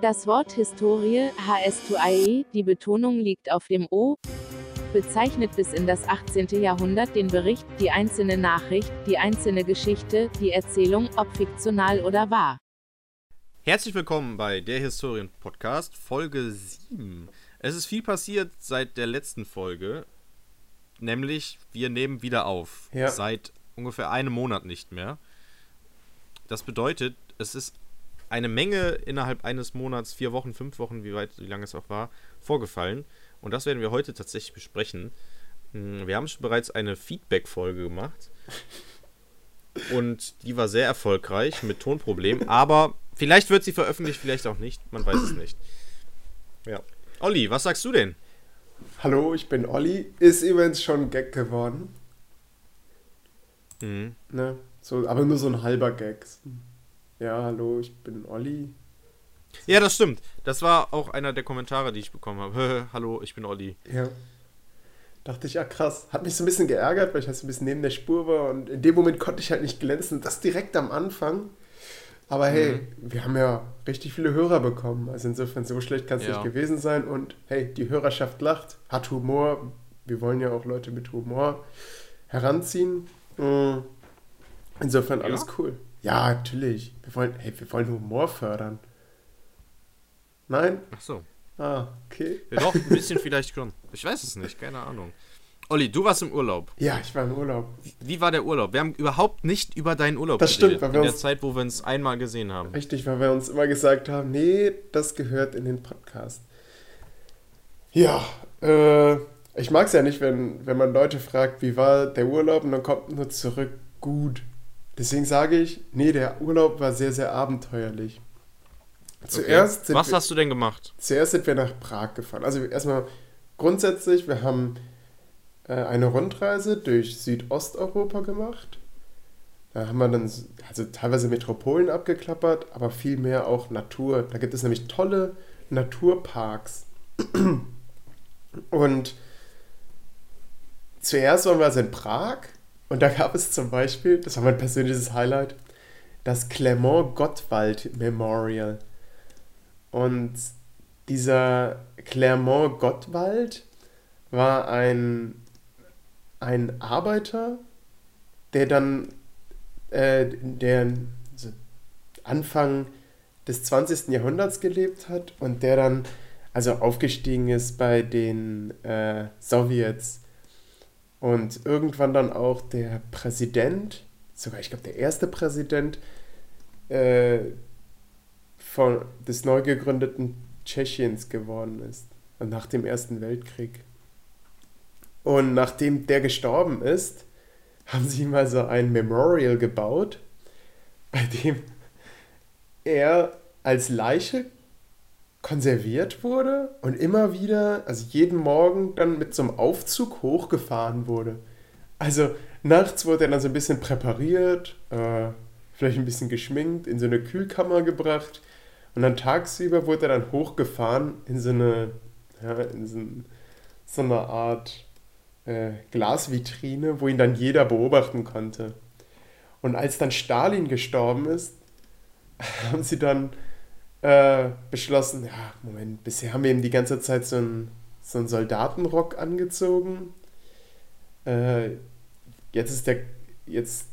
Das Wort Historie, HS2IE, die Betonung liegt auf dem O, bezeichnet bis in das 18. Jahrhundert den Bericht, die einzelne Nachricht, die einzelne Geschichte, die Erzählung, ob fiktional oder wahr. Herzlich willkommen bei der Historien-Podcast, Folge 7. Es ist viel passiert seit der letzten Folge, nämlich wir nehmen wieder auf. Ja. Seit ungefähr einem Monat nicht mehr. Das bedeutet, es ist eine Menge innerhalb eines Monats, vier Wochen, fünf Wochen, wie weit, wie lange es auch war, vorgefallen. Und das werden wir heute tatsächlich besprechen. Hm, Wir haben schon bereits eine Feedback-Folge gemacht. Und die war sehr erfolgreich mit Tonproblemen. Aber vielleicht wird sie veröffentlicht, vielleicht auch nicht. Man weiß es nicht. Ja. Olli, was sagst du denn? Hallo, ich bin Olli. Ist übrigens schon Gag geworden. Mhm. Ne? So, aber nur so ein halber Gag. Ja, hallo, ich bin Olli. Ja, das stimmt. Das war auch einer der Kommentare, die ich bekommen habe. Hallo, ich bin Olli. Ja. Dachte ich, ja krass. Hat mich so ein bisschen geärgert, weil ich halt so ein bisschen neben der Spur war und in dem Moment konnte ich halt nicht glänzen. Das direkt am Anfang. Aber hey, wir haben ja richtig viele Hörer bekommen. Also insofern, so schlecht kann es Ja. nicht gewesen sein. Und hey, die Hörerschaft lacht, hat Humor. Wir wollen ja auch Leute mit Humor heranziehen. Mm. Insofern alles Ja? cool. Ja, natürlich. Wir wollen, hey, wir wollen Humor fördern. Nein? Ach so. Ah, okay. Ja, doch, ein bisschen vielleicht schon. Ich weiß es nicht, keine Ahnung. Olli, du warst im Urlaub. Ja, ich war im Urlaub. Wie war der Urlaub? Wir haben überhaupt nicht über deinen Urlaub Das stimmt, weil in wir der uns- Zeit, wo wir uns einmal gesehen haben. Richtig, weil wir uns immer gesagt haben, nee, das gehört in den Podcast. Ja, äh, ich mag es ja nicht, wenn, wenn man Leute fragt, wie war der Urlaub und dann kommt nur zurück, gut. Deswegen sage ich, nee, der Urlaub war sehr, sehr abenteuerlich. Zuerst, sind Was wir, hast du denn gemacht? zuerst sind wir nach Prag gefahren. Also erstmal grundsätzlich, wir haben äh, eine Rundreise durch Südosteuropa gemacht. Da haben wir dann also teilweise Metropolen abgeklappert, aber viel mehr auch Natur. Da gibt es nämlich tolle Naturparks. Und zuerst waren wir also in Prag und da gab es zum Beispiel, das war mein persönliches Highlight, das Clement Gottwald Memorial. Und dieser Clermont Gottwald war ein, ein Arbeiter, der dann äh, der Anfang des 20. Jahrhunderts gelebt hat und der dann also aufgestiegen ist bei den äh, Sowjets und irgendwann dann auch der Präsident, sogar ich glaube der erste Präsident äh, von, des neu gegründeten Tschechiens geworden ist. Nach dem Ersten Weltkrieg. Und nachdem der gestorben ist, haben sie ihm also ein Memorial gebaut, bei dem er als Leiche konserviert wurde und immer wieder, also jeden Morgen dann mit so einem Aufzug hochgefahren wurde. Also nachts wurde er dann so ein bisschen präpariert, äh, vielleicht ein bisschen geschminkt, in so eine Kühlkammer gebracht und dann tagsüber wurde er dann hochgefahren in so eine, ja, in so, so eine Art äh, Glasvitrine, wo ihn dann jeder beobachten konnte. Und als dann Stalin gestorben ist, haben sie dann äh, beschlossen, ja, Moment, bisher haben wir ihm die ganze Zeit so einen, so einen Soldatenrock angezogen. Äh, jetzt ist der, jetzt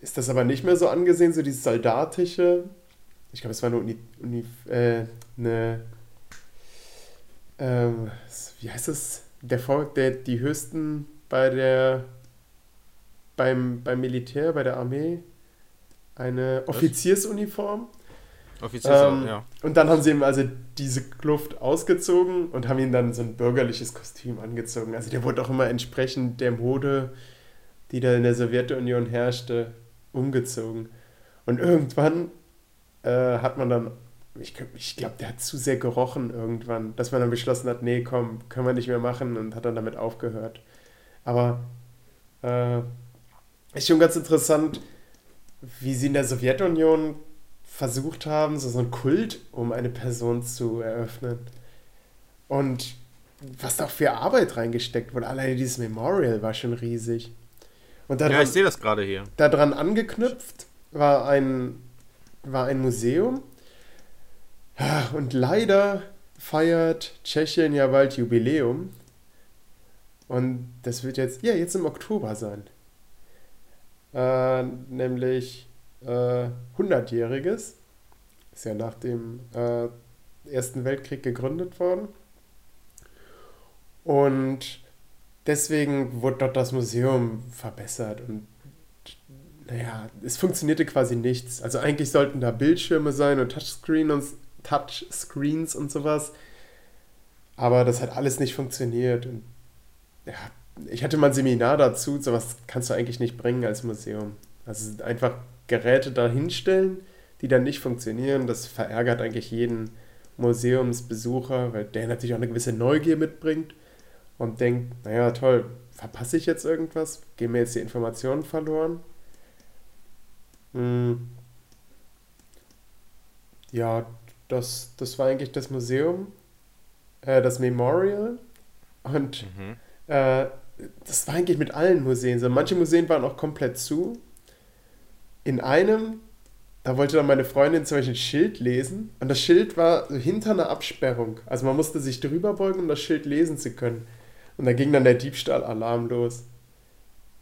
ist das aber nicht mehr so angesehen, so dieses soldatische. Ich glaube, es war eine Uni, Uni äh, eine, ähm, wie heißt das? Der, der, die höchsten bei der, beim, beim Militär, bei der Armee, eine Offiziersuniform. Offiziell, Ähm, ja. Und dann haben sie ihm also diese Kluft ausgezogen und haben ihm dann so ein bürgerliches Kostüm angezogen. Also der wurde auch immer entsprechend der Mode, die da in der Sowjetunion herrschte, umgezogen. Und irgendwann äh, hat man dann, ich, ich glaube, der hat zu sehr gerochen irgendwann, dass man dann beschlossen hat, nee, komm, können wir nicht mehr machen und hat dann damit aufgehört. Aber äh, ist schon ganz interessant, wie sie in der Sowjetunion versucht haben, so, so einen Kult um eine Person zu eröffnen. Und was da für Arbeit reingesteckt wurde. Alleine dieses Memorial war schon riesig. Und daran, Ja, ich sehe das gerade hier. daran angeknüpft war ein, war ein Museum. Und leider feiert Tschechien ja bald Jubiläum. Und das wird jetzt, ja, jetzt im Oktober sein. Äh, nämlich äh, 100-jähriges. Ist ja nach dem äh, Ersten Weltkrieg gegründet worden. Und deswegen wurde dort das Museum verbessert. Und naja, es funktionierte quasi nichts. Also eigentlich sollten da Bildschirme sein und Touchscreen und, Touchscreens und sowas. Aber das hat alles nicht funktioniert. Und ja, ich hatte mal ein Seminar dazu, sowas kannst du eigentlich nicht bringen als Museum. Also einfach Geräte da hinstellen, die dann nicht funktionieren, das verärgert eigentlich jeden Museumsbesucher, weil der natürlich auch eine gewisse Neugier mitbringt und denkt, naja, toll, verpasse ich jetzt irgendwas? Gehen mir jetzt die Informationen verloren? Hm. Ja, das, das war eigentlich das Museum, äh, das Memorial. Und mhm. äh, das war eigentlich mit allen Museen so. Manche Museen waren auch komplett zu. In einem, da wollte dann meine Freundin zum Beispiel ein Schild lesen. Und das Schild war so hinter einer Absperrung. Also man musste sich drüber beugen, um das Schild lesen zu können. Und da ging dann der Diebstahlalarm los.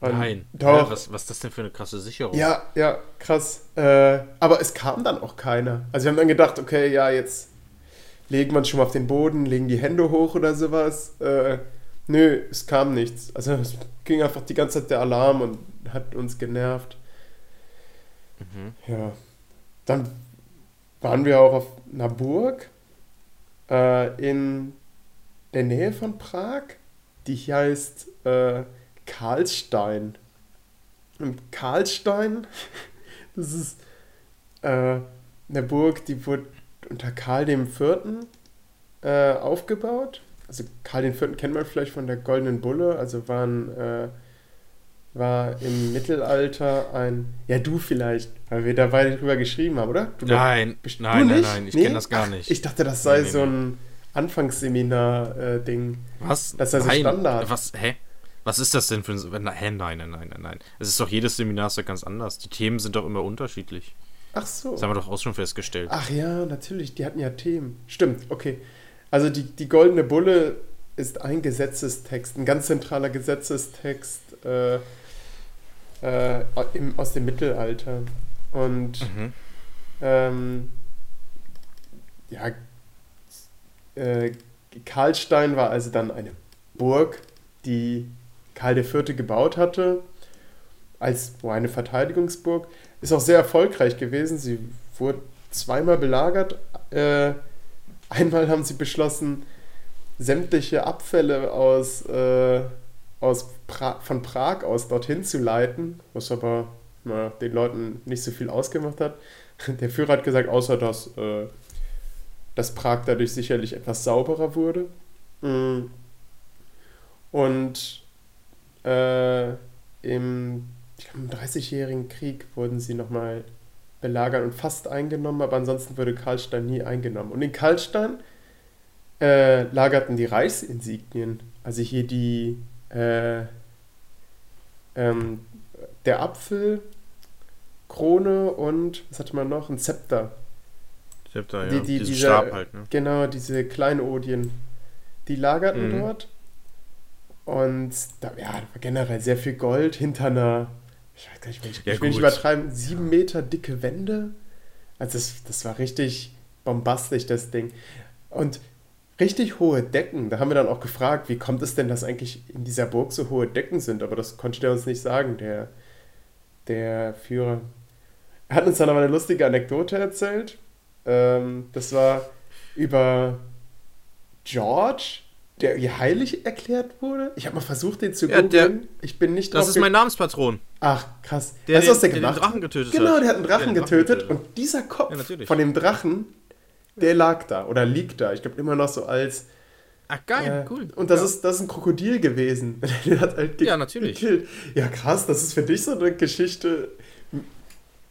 Und Nein. Doch. Ja, was, was ist das denn für eine krasse Sicherung? Ja, ja, krass. Äh, aber es kam dann auch keiner. Also wir haben dann gedacht, okay, ja, jetzt legen wir uns schon mal auf den Boden, legen die Hände hoch oder sowas. Äh, nö, es kam nichts. Also es ging einfach die ganze Zeit der Alarm und hat uns genervt. Mhm. Ja. Dann waren wir auch auf einer Burg äh, in der Nähe von Prag. Die heißt äh, Karlstein. Und Karlstein, das ist äh, eine Burg, die wurde unter Karl IV. Äh, aufgebaut. Also Karl IV. kennt man vielleicht von der Goldenen Bulle, also waren, äh, war im Mittelalter ein, ja du vielleicht, weil wir da beide drüber geschrieben haben, oder? Du nein, doch, nein, nein, nein, ich nee? kenne das gar nicht. Ich dachte, das sei nee, so ein Anfangsseminar-Ding. Was? Das sei so nein. Standard. Was? Hä? Was ist das denn für ein. Hä, nein, nein, nein, nein, nein. Es ist doch jedes Seminar ist doch ganz anders. Die Themen sind doch immer unterschiedlich. Ach so. Das haben wir doch auch schon festgestellt. Ach ja, natürlich. Die hatten ja Themen. Stimmt, okay. Also die, die Goldene Bulle ist ein Gesetzestext, ein ganz zentraler Gesetzestext äh, äh, im, aus dem Mittelalter. Und mhm. ähm, ja, äh, Karlstein war also dann eine Burg, die Karl IV. gebaut hatte, als eine Verteidigungsburg. Ist auch sehr erfolgreich gewesen. Sie wurde zweimal belagert. Äh, einmal haben sie beschlossen, sämtliche Abfälle aus, äh, aus pra von Prag aus dorthin zu leiten, was aber na, den Leuten nicht so viel ausgemacht hat. Der Führer hat gesagt, außer dass, äh, dass Prag dadurch sicherlich etwas sauberer wurde. Mm. Und äh, im, im 30-jährigen Krieg wurden sie nochmal belagert und fast eingenommen, aber ansonsten wurde Karlstein nie eingenommen. Und in Karlstein äh, lagerten die Reichsinsignien, also hier die äh, ähm, der Apfel, Krone und was hatte man noch? Ein Zepter. Zepter, die, ja. Die, diese, Stab halt, ne? Genau, diese Kleinodien. Die lagerten mhm. dort und da, ja, da war generell sehr viel Gold hinter einer, ich weiß gar nicht, ich, ja, ich will nicht übertreiben, sieben Meter dicke Wände. Also das, das war richtig bombastisch, das Ding. Und richtig hohe Decken. Da haben wir dann auch gefragt, wie kommt es denn, dass eigentlich in dieser Burg so hohe Decken sind? Aber das konnte der uns nicht sagen, der, der Führer. Er hat uns dann aber eine lustige Anekdote erzählt. Ähm, das war über George, der ihr heilig erklärt wurde? Ich habe mal versucht, den zu ja, googeln. Ich bin nicht Das ist mein Namenspatron. Ach, krass. Der, weißt du, was der, der gemacht den Drachen getötet genau, der hat einen Drachen, Drachen getötet, und dieser Kopf ja, von dem Drachen, der lag da oder liegt da. Ich glaube immer noch so als Ach geil, äh, cool. Und das, ja. ist, das ist ein Krokodil gewesen. der hat halt ja, natürlich. Gekillt. Ja, krass, das ist für dich so eine Geschichte.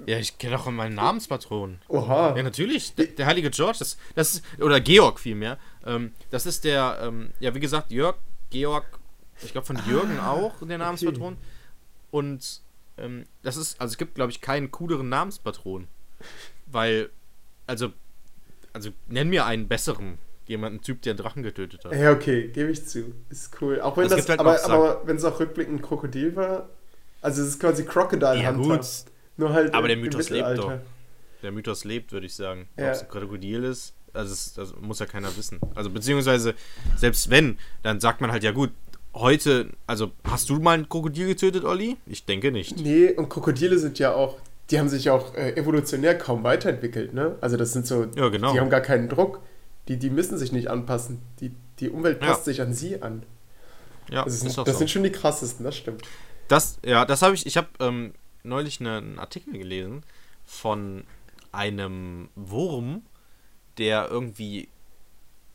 Ja, ich kenne doch meinen Namenspatron. Oha. Ja, natürlich. Der, der, heilige George, das, das ist, oder Georg vielmehr. Ähm, das ist der, ähm, ja, wie gesagt, Jörg, Georg, ich glaube von ah, Jürgen auch, der Namenspatron. Okay. Und ähm, das ist, also es gibt, glaube ich, keinen cooleren Namenspatron. Weil, also, also nenn mir einen besseren. Jemanden Typ, der einen Drachen getötet hat. Ja, okay, gebe ich zu. Ist cool. Auch wenn Es das, halt aber, aber wenn es auch rückblickend ein Krokodil war, also es ist quasi Crocodile Ja, Hunter. gut. Nur halt Aber der im- im Mythos lebt Mittelalter. Der Mythos lebt, würde ich sagen. Ja. Ob es ein Krokodil ist, also das, das muss ja keiner wissen. Also beziehungsweise, selbst wenn, dann sagt man halt, ja gut, heute, also hast du mal ein Krokodil getötet, Olli? Ich denke nicht. Nee, und Krokodile sind ja auch, die haben sich auch äh, evolutionär kaum weiterentwickelt, ne? Also das sind so, Ja, genau. die haben gar keinen Druck. Die, die müssen sich nicht anpassen. Die, die Umwelt passt Ja. sich an sie an. Ja, Das, ist sind, doch das so. sind schon die krassesten, das stimmt. Das, ja, das habe ich, ich habe ähm, neulich ne- einen Artikel gelesen von einem Wurm, der irgendwie,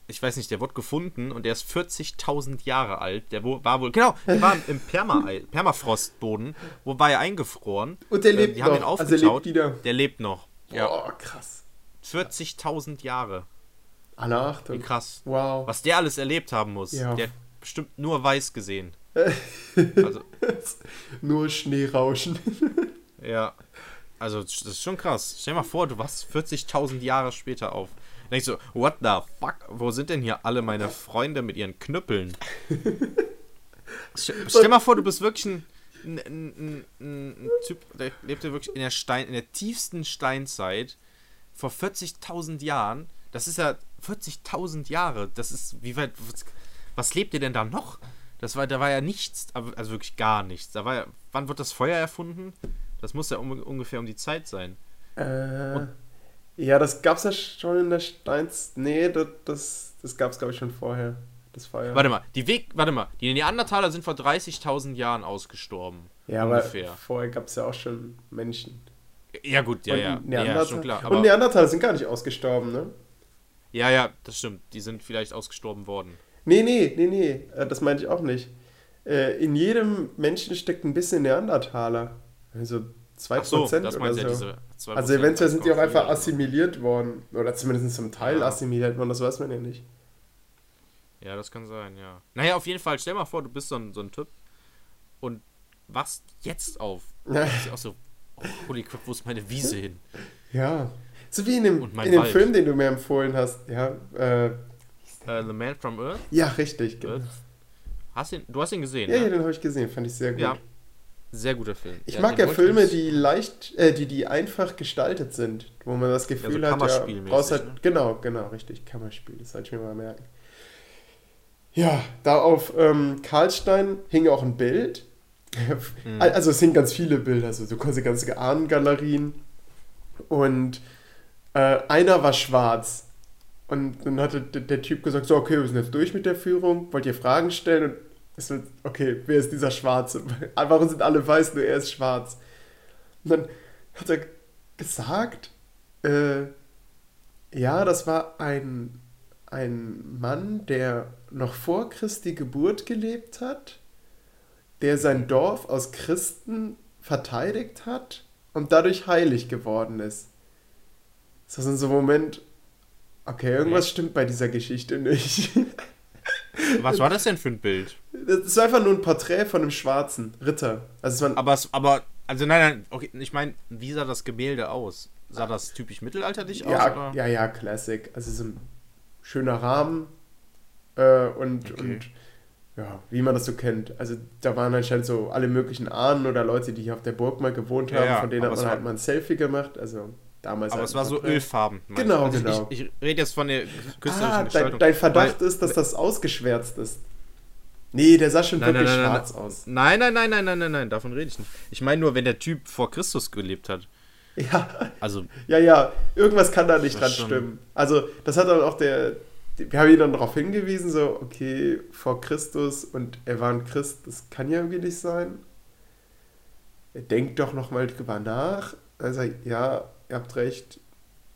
ich weiß nicht, der wurde gefunden und der ist 40.000 Jahre alt. Der war wohl, genau, der war im Perma Permafrostboden, wo war er eingefroren. Und der Ähm, lebt die haben ihn noch. Also aufgetaut. lebt wieder. Der lebt noch. Ja, Boah, krass. 40.000 Jahre. Alle Wie Achtung. krass. Wow. Was der alles erlebt haben muss. Ja. Der hat bestimmt nur weiß gesehen. Also, Nur Schneerauschen. Ja. Also, das ist schon krass. Stell dir mal vor, du wachst 40.000 Jahre später auf. Denkst du, what the fuck? Wo sind denn hier alle meine Freunde mit ihren Knüppeln? Stell, mal vor, du bist wirklich ein, ein, ein, ein, Typ, der lebte wirklich in der, Stein, in der tiefsten Steinzeit vor 40.000 Jahren. Das ist ja 40.000 Jahre. Das ist, wie weit, was, was lebt ihr denn da noch? Das war, da war ja nichts, also wirklich gar nichts. Da war ja, wann wird das Feuer erfunden? Das muss ja um, ungefähr um die Zeit sein. Äh, ja, das gab's ja schon in der Steins. Nee, das, das, das gab's, glaube ich, schon vorher. Das Feuer. Warte mal, die Weg, warte mal, die Neandertaler sind vor 30.000 Jahren ausgestorben. ja, aber ungefähr. vorher gab's ja auch schon Menschen. Ja gut, ja, ja, ja, Neandertal- schon klar. und Aber, Neandertaler sind gar nicht ausgestorben, ne? ja, ja, das stimmt. Die sind vielleicht ausgestorben worden. Nee, nee, nee, nee, äh, das meinte ich auch nicht. Äh, In jedem Menschen steckt ein bisschen Neandertaler. Also 2% Ach so, das oder so. ja, diese 2% also eventuell sind die auch einfach assimiliert worden. Oder zumindest zum Teil Ja. assimiliert worden, das weiß man ja nicht. Ja, das kann sein, ja. Naja, auf jeden Fall, stell mal vor, du bist so ein, so ein Typ und wachst jetzt auf. Ja auch so, oh, holy crap, wo ist meine Wiese hin? Ja. So wie in dem, in dem Wald. Film, den du mir empfohlen hast. Ja, äh, Äh, The Man from Earth? ja richtig. Genau. Hast ihn, du hast ihn gesehen, Ja, ja, ne? den habe ich gesehen, fand ich sehr gut. Ja, Sehr guter Film. Ich Ja, mag ja Filme, die leicht, äh, die, die einfach gestaltet sind, wo man das Gefühl so hat, ja, brauchst halt, ne? genau, genau, richtig, Kammerspiel, das sollte ich mir mal merken. Ja, da auf ähm, Karlstein hing auch ein Bild. Mhm. Also es hingen ganz viele Bilder, also so quasi ganze Ahnengalerien. Und äh, einer war schwarz. Und dann hatte der, der Typ gesagt, so, okay, wir sind jetzt durch mit der Führung, wollt ihr Fragen stellen? Und es wird, okay, wer ist dieser Schwarze? Warum sind alle weiß, nur er ist schwarz? Und dann hat er gesagt, äh, ja, das war ein, ein Mann, der noch vor Christi Geburt gelebt hat, der sein Dorf aus Christen verteidigt hat und dadurch heilig geworden ist. Das ist so ein Moment, okay, irgendwas stimmt bei dieser Geschichte nicht. Was war das denn für ein Bild? Das war einfach nur ein Porträt von einem schwarzen Ritter. Also es war ein, Aber, es, aber also nein, nein, okay, ich meine, wie sah das Gemälde aus? Sah das typisch mittelalterlich aus? ja, oder? ja, ja, Classic. Also so ein schöner Rahmen äh, und, Okay. und ja, wie man das so kennt. Also da waren anscheinend so alle möglichen Ahnen oder Leute, die hier auf der Burg mal gewohnt Ja, haben, ja, von denen hat man halt mal ein Selfie gemacht. Also damals Aber es war so ölfarben. meinst du? Genau, also genau. Ich, ich rede jetzt von der künstlerischen Ah, dein, Gestaltung. dein Verdacht Weil- ist, dass das ausgeschwärzt ist. Nee, der sah schon Nein, wirklich nein, nein, schwarz nein, aus. Nein, nein, nein, nein, nein, nein, nein, davon rede ich nicht. Ich meine nur, wenn der Typ vor Christus gelebt hat. Ja, Also, ja, ja, irgendwas kann da nicht dran stimmen. Also, das hat dann auch der, wir haben ihn dann darauf hingewiesen, so, okay, vor Christus und er war ein Christ, das kann ja irgendwie nicht sein. Er denkt doch nochmal drüber nach. Also, ja, ihr habt recht.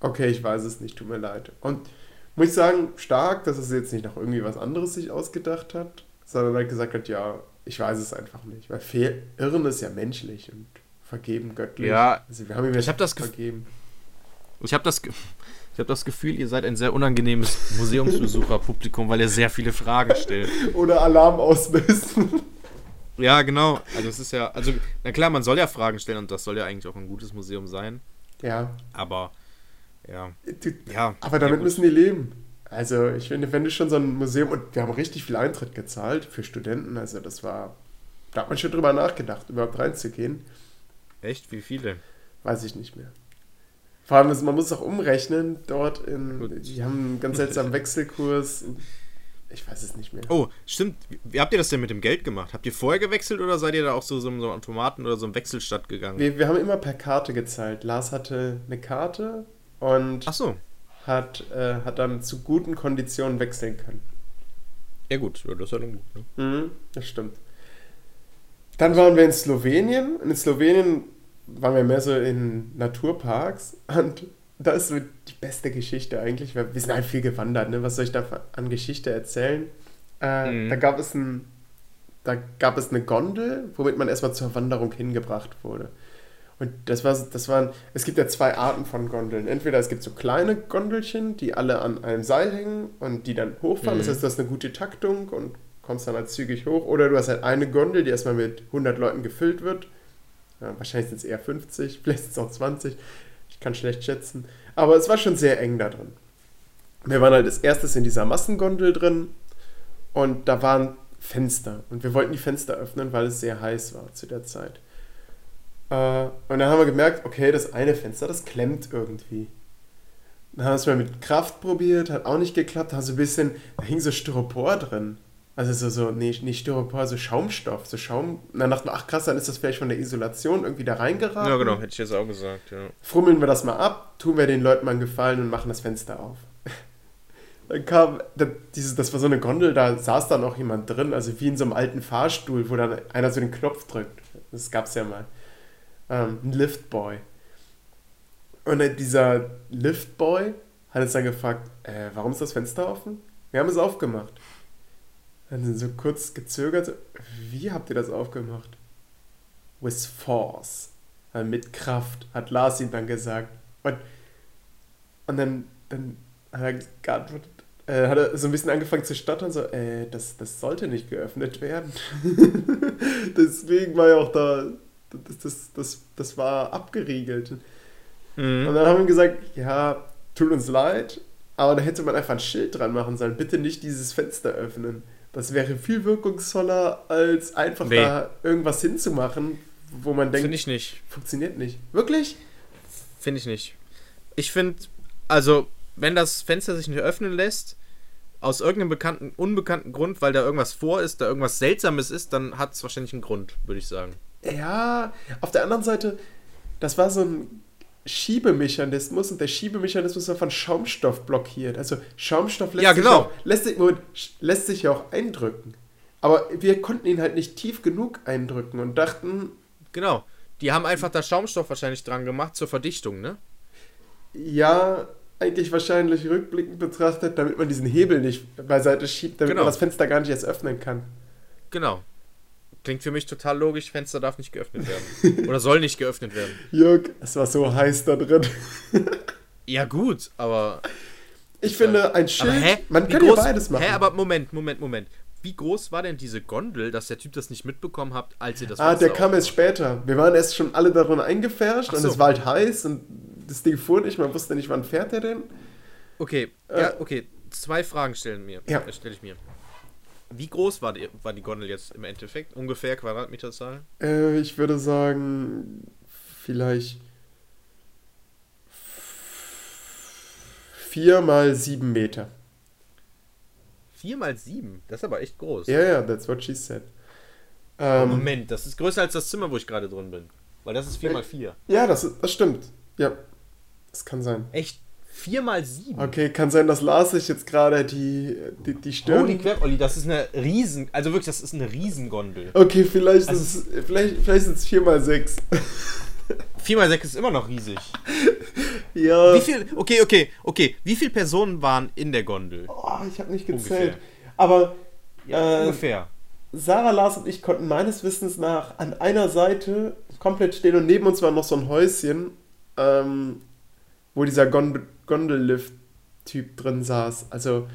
Okay, ich weiß es nicht, tut mir leid. Und muss ich sagen, stark, dass es jetzt nicht noch irgendwie was anderes sich ausgedacht hat, sondern halt gesagt hat, ja, ich weiß es einfach nicht. Weil Fehl Irren ist ja menschlich und vergeben göttlich. Ja, also wir haben ihm ich jetzt hab das vergeben. ich habe das, ich hab das Gefühl, ihr seid ein sehr unangenehmes Museumsbesucherpublikum, weil ihr sehr viele Fragen stellt. Oder Alarm auslösen. Ja, genau. Also, es ist ja, also, na klar, man soll ja Fragen stellen und das soll ja eigentlich auch ein gutes Museum sein. Ja, Aber Ja. Du, Ja. aber damit ja, müssen die leben. Also ich finde, wenn du schon so ein Museum, und wir haben richtig viel Eintritt gezahlt für Studenten, also das war, da hat man schon drüber nachgedacht, überhaupt reinzugehen. Echt? Wie viele? Weiß ich nicht mehr. Vor allem, man muss auch umrechnen, dort in, Gut. die haben einen ganz seltsamen Wechselkurs. Ich weiß es nicht mehr. Oh, stimmt. Wie habt ihr das denn mit dem Geld gemacht? Habt ihr vorher gewechselt oder seid ihr da auch so so einem so Automaten oder so einem Wechselstadt gegangen? Wir, wir haben immer per Karte gezahlt. Lars hatte eine Karte und so. hat, äh, hat dann zu guten Konditionen wechseln können. Ja gut, das ist ja dann gut. Ne? Mhm, das stimmt. Dann waren wir in Slowenien. Und in Slowenien waren wir mehr so in Naturparks. Und da ist so die beste Geschichte eigentlich. weil Wir sind halt viel gewandert. Ne? Was soll ich da an Geschichte erzählen? Äh, Mhm. Da gab es ein, da gab es eine Gondel, womit man erstmal zur Wanderung hingebracht wurde. Und das war, das waren, es gibt ja zwei Arten von Gondeln. Entweder es gibt so kleine Gondelchen, die alle an einem Seil hängen und die dann hochfahren. Mhm. Das heißt, du hast eine gute Taktung und kommst dann halt zügig hoch. Oder du hast halt eine Gondel, die erstmal mit 100 Leuten gefüllt wird. Ja, wahrscheinlich sind es eher 50, vielleicht sind es auch 20. Kann schlecht schätzen. Aber es war schon sehr eng da drin. Wir waren halt als erstes in dieser Massengondel drin und da waren Fenster. Und wir wollten die Fenster öffnen, weil es sehr heiß war zu der Zeit. Äh, und dann haben wir gemerkt, okay, das eine Fenster, das klemmt irgendwie. Dann haben wir es mal mit Kraft probiert, hat auch nicht geklappt, da so ein bisschen, da hing so Styropor drin. Also so, so, nee, nicht Styropor, so Schaumstoff, so Schaum. Und dann dachten wir, ach krass, dann ist das vielleicht von der Isolation irgendwie da reingeraten. Ja, genau, hätte ich jetzt auch gesagt, ja. Frummeln wir das mal ab, tun wir den Leuten mal einen Gefallen und machen das Fenster auf. Dann kam, da- dieses, das war so eine Gondel, da saß dann auch jemand drin, also wie in so einem alten Fahrstuhl, wo dann einer so den Knopf drückt. Das gab's ja mal. Ähm, ein Liftboy. Und dieser Liftboy hat uns dann gefragt, äh, warum ist das Fenster offen? Wir haben es aufgemacht. Dann sind so kurz gezögert, so, wie habt ihr das aufgemacht? With force. Also mit Kraft, hat Lars ihm dann gesagt. Und, und dann, dann hat er geantwortet, äh, hat er so ein bisschen angefangen zu stottern, so, äh, das, das sollte nicht geöffnet werden. Deswegen war ja auch da, das, das, das, das war abgeriegelt. Und Mhm. dann haben wir gesagt, ja, tut uns leid, aber da hätte man einfach ein Schild dran machen sollen. Bitte nicht dieses Fenster öffnen. Das wäre viel wirkungsvoller, als einfach Nee. da irgendwas hinzumachen, wo man denkt, Finde ich nicht. funktioniert nicht. Wirklich? Finde ich nicht. Ich finde, also, wenn das Fenster sich nicht öffnen lässt, aus irgendeinem bekannten, unbekannten Grund, weil da irgendwas vor ist, da irgendwas Seltsames ist, dann hat es wahrscheinlich einen Grund, würde ich sagen. Ja, auf der anderen Seite, das war so ein Schiebemechanismus und der Schiebemechanismus war von Schaumstoff blockiert. Also Schaumstoff lässt, Ja, sich, genau. auch, lässt, sich, Moment, lässt sich ja auch eindrücken. Aber wir konnten ihn halt nicht tief genug eindrücken und dachten, Genau. Die haben einfach da Schaumstoff wahrscheinlich dran gemacht zur Verdichtung, ne? ja, eigentlich wahrscheinlich rückblickend betrachtet, damit man diesen Hebel nicht beiseite schiebt, damit Genau. man das Fenster gar nicht erst öffnen kann. Genau. Klingt für mich total logisch, Fenster darf nicht geöffnet werden. Oder soll nicht geöffnet werden. Jörg, es war so heiß da drin. Ja, gut, aber. Ich finde, ein Schild, aber hä? man Wie kann ja beides machen. Hä, aber Moment, Moment, Moment. Wie groß war denn diese Gondel, dass der Typ das nicht mitbekommen hat, als ihr das Ah, der kam erst später. Wir waren erst schon alle darin eingefärscht Ach und so. es war halt heiß und das Ding fuhr nicht, man wusste nicht, wann fährt er denn. Okay, Äh. ja, okay. Zwei Fragen stellen mir. Ja. äh, stelle ich mir. Wie groß war die, war die Gondel jetzt im Endeffekt? Ungefähr Quadratmeterzahl? Äh, ich würde sagen, vielleicht vier mal sieben Meter. Vier mal sieben. Das ist aber echt groß. Ja, ja, that's what she said. Ähm, Moment, das ist größer als das Zimmer, wo ich gerade drin bin. Weil das ist vier mal vier. ja, das, das stimmt. Ja, das kann sein. Echt? Vier mal sieben? Okay, kann sein, dass Lars sich jetzt gerade die, die, die Stirn... Holy crap, Olli, das ist eine riesen, also wirklich, das ist eine Riesengondel. Okay, vielleicht, Also- ist es, vielleicht, vielleicht sind es vier mal sechs. Vier mal sechs ist immer noch riesig. ja. Wie viel, okay, okay, okay, wie viele Personen waren in der Gondel? Oh, ich habe nicht Ungefähr. gezählt. Aber Ja, Äh, ungefähr. Sarah, Lars und ich konnten meines Wissens nach an einer Seite komplett stehen und neben uns war noch so ein Häuschen, ähm, wo dieser Gond Gondellift-Typ drin saß. Also,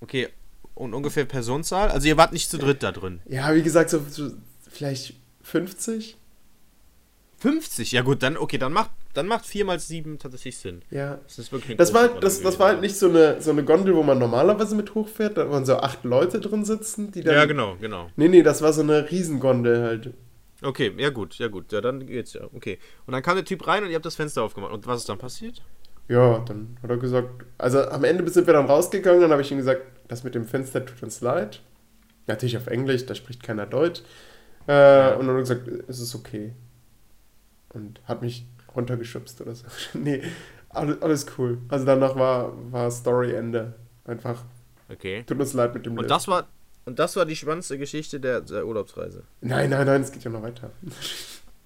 Okay, und ungefähr Personenzahl? Also ihr wart nicht zu dritt da drin. ja, wie gesagt, so, so vielleicht 50? 50? Ja gut, dann okay, dann macht dann macht 4 mal 7 tatsächlich Sinn. Ja. Das ist wirklich Das war, das, das war halt nicht so eine, so eine Gondel, wo man normalerweise mit hochfährt, da waren so acht Leute drin sitzen, die dann. Ja, genau, genau. Nee, nee, das war so eine Riesengondel halt. Okay, ja gut, ja gut, ja dann geht's ja. Okay. Und dann kam der Typ rein und ihr habt das Fenster aufgemacht. Und was ist dann passiert? Ja, dann hat er gesagt, also am Ende sind wir dann rausgegangen, dann habe ich ihm gesagt, das mit dem Fenster tut uns leid. Natürlich auf Englisch, da spricht keiner Deutsch. Äh, Und dann hat er gesagt, es ist okay. Und hat mich runtergeschubst oder so. nee, alles, alles cool. Also danach war, war Story Ende. Einfach, Okay. tut uns leid mit dem Und Lift. das war und das war die spannendste Geschichte der, der Urlaubsreise. Nein, nein, nein, es geht ja noch weiter.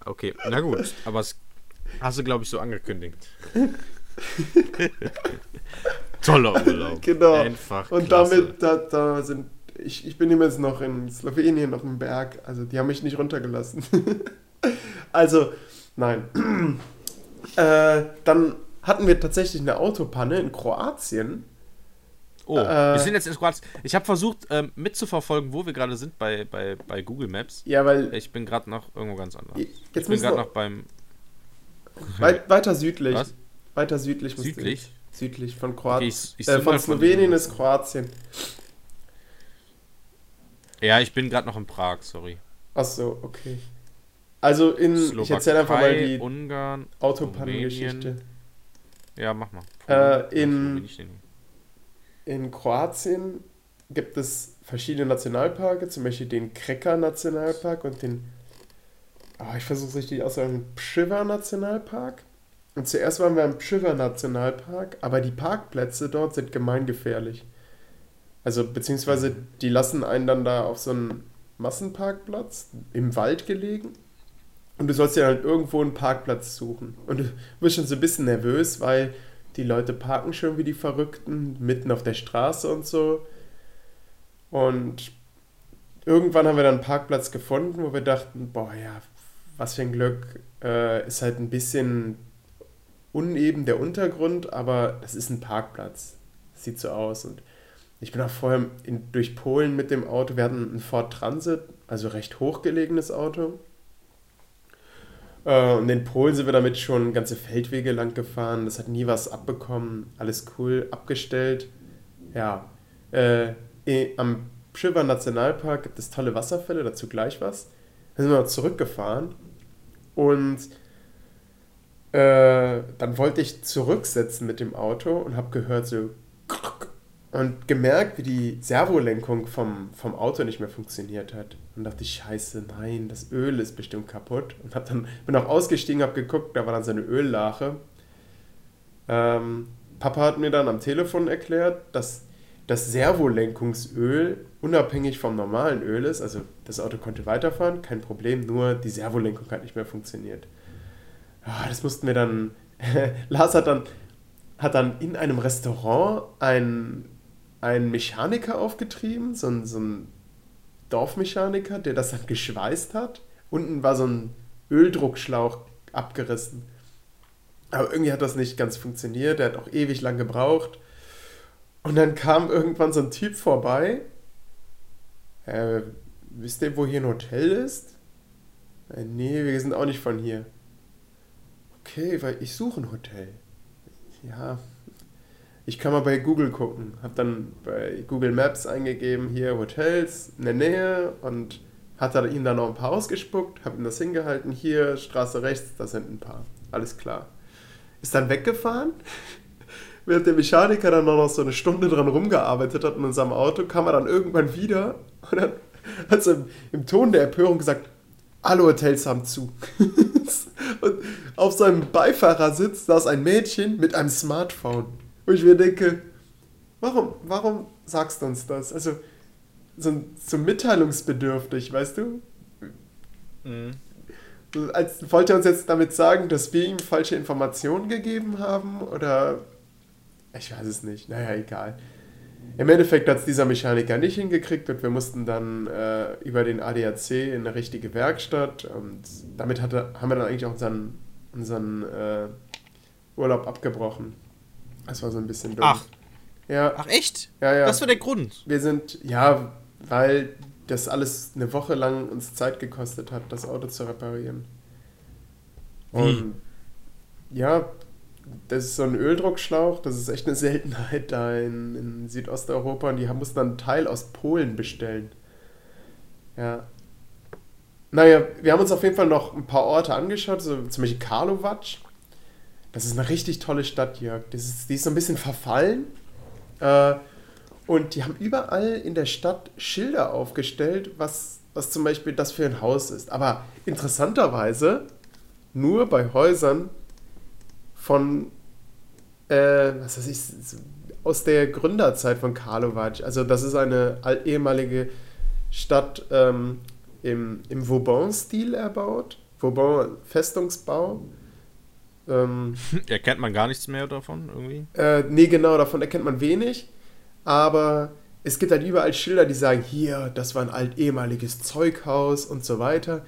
Okay, na gut, aber es hast du glaube ich so angekündigt. Toller Urlaub. Genau. Einfach Und klasse. damit, da, da sind, ich, ich bin jetzt noch in Slowenien auf dem Berg, also die haben mich nicht runtergelassen. also, nein. äh, dann hatten wir tatsächlich eine Autopanne in Kroatien. Oh, Äh, wir sind jetzt in Kroatien. Ich habe versucht ähm, mitzuverfolgen, wo wir gerade sind bei, bei, bei Google Maps. Ja, weil Ich bin gerade noch irgendwo ganz anders. jetzt ich bin gerade noch beim weit, weiter südlich. Was? Weiter südlich. musst du- südlich. Südlich von Okay, Kroatien. ich, ich äh, von Slowenien ist Kroatien. Ja, ich bin gerade noch in Prag, sorry. Ach so, okay. Also in, ich erzähle einfach mal Slowakei, die Ungarn. Autopannengeschichte. Ja, mach mal. Äh, in- ich? In Kroatien gibt es verschiedene Nationalparke, zum Beispiel den Kreka Nationalpark und den, ah, ich versuche es richtig auszusprechen, Pschiver Nationalpark. Und zuerst waren wir im Pschiver Nationalpark, aber die Parkplätze dort sind gemeingefährlich. Also, beziehungsweise die lassen einen dann da auf so einen Massenparkplatz im Wald gelegen. Und du sollst dir halt irgendwo einen Parkplatz suchen. Und du wirst schon so ein bisschen nervös, weil die Leute parken schon wie die Verrückten, mitten auf der Straße und so. Und irgendwann haben wir dann einen Parkplatz gefunden, wo wir dachten, boah ja, was für ein Glück. Äh, ist halt ein bisschen uneben der Untergrund, aber das ist ein Parkplatz. Sieht so aus. Und ich bin auch vorher in, durch Polen mit dem Auto. Wir hatten einen Ford Transit, also recht hochgelegenes Auto. Äh, Und in Polen sind wir damit schon ganze Feldwege lang gefahren. Das hat nie was abbekommen. Alles cool, abgestellt. Ja. Äh, eh, am Pschiver Nationalpark gibt es tolle Wasserfälle, dazu gleich was. Dann sind wir zurückgefahren und äh, dann wollte ich zurücksetzen mit dem Auto und habe gehört so und gemerkt, wie die Servolenkung vom, vom Auto nicht mehr funktioniert hat. Und dachte ich, scheiße, nein, das Öl ist bestimmt kaputt. Und hab dann, bin auch ausgestiegen, habe geguckt, da war dann so eine Öllache. Ähm, Papa hat mir dann am Telefon erklärt, dass das Servolenkungsöl unabhängig vom normalen Öl ist. Also das Auto konnte weiterfahren, kein Problem, nur die Servolenkung hat nicht mehr funktioniert. Ah, das mussten wir dann. Lars hat dann, hat dann in einem Restaurant einen, einen Mechaniker aufgetrieben, so ein, so ein Dorfmechaniker, der das dann geschweißt hat. Unten war so ein Öldruckschlauch abgerissen. Aber irgendwie hat das nicht ganz funktioniert. Der hat auch ewig lang gebraucht. Und dann kam irgendwann so ein Typ vorbei. Äh, wisst ihr, wo hier ein Hotel ist? Äh, nee, wir sind auch nicht von hier. Okay, weil ich suche ein Hotel. Ja, ich kann mal bei Google gucken. Hab dann bei Google Maps eingegeben, hier Hotels in der Nähe und hat er ihm dann noch ein paar ausgespuckt, hab ihm das hingehalten, hier Straße rechts, da sind ein paar. Alles klar. Ist dann weggefahren. Während der Mechaniker dann noch so eine Stunde dran rumgearbeitet hat in unserem Auto, kam er dann irgendwann wieder und hat so im Ton der Empörung gesagt, alle Hotels haben zu. und auf seinem Beifahrersitz saß ein Mädchen mit einem Smartphone. Wo ich mir denke, warum, warum sagst du uns das? Also, so, so mitteilungsbedürftig, weißt du? Mhm. Als wollte er uns jetzt damit sagen, dass wir ihm falsche Informationen gegeben haben? Oder ich weiß es nicht. Naja, egal. Im Endeffekt hat es dieser Mechaniker nicht hingekriegt und wir mussten dann äh, über den ADAC in eine richtige Werkstatt und damit hatte, haben wir dann eigentlich auch unseren, unseren äh, Urlaub abgebrochen. Das war so ein bisschen dumm. Ach. Ja, Ach echt? ja, ja. Das war der Grund. Wir sind, ja, weil das alles eine Woche lang uns Zeit gekostet hat, das Auto zu reparieren. Und ja, das ist so ein Öldruckschlauch, das ist echt eine Seltenheit da in, in Südosteuropa und die haben, mussten dann einen Teil aus Polen bestellen. Ja. Naja, wir haben uns auf jeden Fall noch ein paar Orte angeschaut, so zum Beispiel Karlovac. Das ist eine richtig tolle Stadt, Jörg. Das ist, die ist so ein bisschen verfallen. Äh, und die haben überall in der Stadt Schilder aufgestellt, was, was zum Beispiel das für ein Haus ist. Aber interessanterweise nur bei Häusern von, äh, was weiß ich, aus der Gründerzeit von Karlovac. Also das ist eine ehemalige Stadt ähm, im, im Vauban-Stil erbaut. Vauban-Festungsbau. Ähm, erkennt man gar nichts mehr davon irgendwie? Äh, nee, genau, davon erkennt man wenig. Aber es gibt halt überall Schilder, die sagen, hier, das war ein alt ehemaliges Zeughaus und so weiter.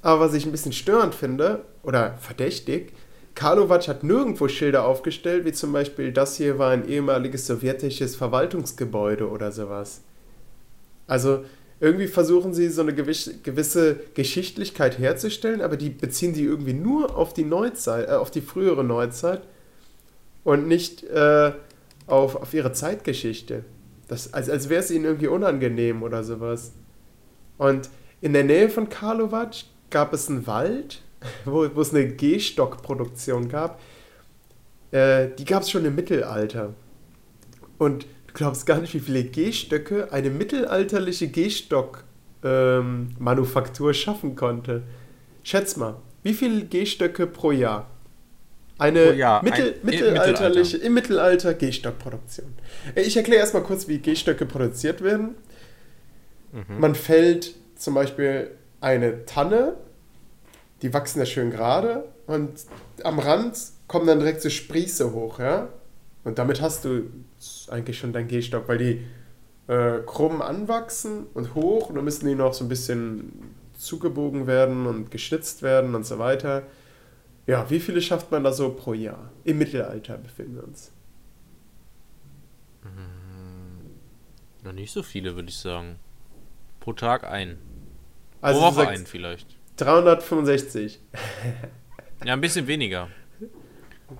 Aber was ich ein bisschen störend finde, oder verdächtig, Karlovac hat nirgendwo Schilder aufgestellt, wie zum Beispiel das hier war ein ehemaliges sowjetisches Verwaltungsgebäude oder sowas. Also irgendwie versuchen sie so eine gewisse Geschichtlichkeit herzustellen, aber die beziehen die irgendwie nur auf die Neuzeit, äh, auf die frühere Neuzeit und nicht äh, auf, auf ihre Zeitgeschichte. Das, als als wäre es ihnen irgendwie unangenehm oder sowas. Und in der Nähe von Karlovac gab es einen Wald, wo, wo es eine Gehstockproduktion gab. Äh, die gab es schon im Mittelalter. Und du glaubst gar nicht, wie viele Gehstöcke eine mittelalterliche Gehstock-Manufaktur ähm, schaffen konnte. Schätz mal, wie viele Gehstöcke pro Jahr? Eine pro Jahr. Mittel, Ein, mittelalterliche, im Mittelalter, Mittelalter Gehstockproduktion. Äh, ich erkläre erstmal kurz, wie Gehstöcke produziert werden. Mhm. Man fällt zum Beispiel eine Tanne, die wachsen ja schön gerade und am Rand kommen dann direkt so Sprieße hoch, ja. Und damit hast du eigentlich schon deinen Gehstock, weil die äh, krumm anwachsen und hoch und dann müssen die noch so ein bisschen zugebogen werden und geschnitzt werden und so weiter. Ja, wie viele schafft man da so pro Jahr? Im Mittelalter befinden wir uns. Hm, noch nicht so viele, würde ich sagen. Pro Tag ein. Also Pro Woche ein vielleicht. 365. ja, ein bisschen weniger.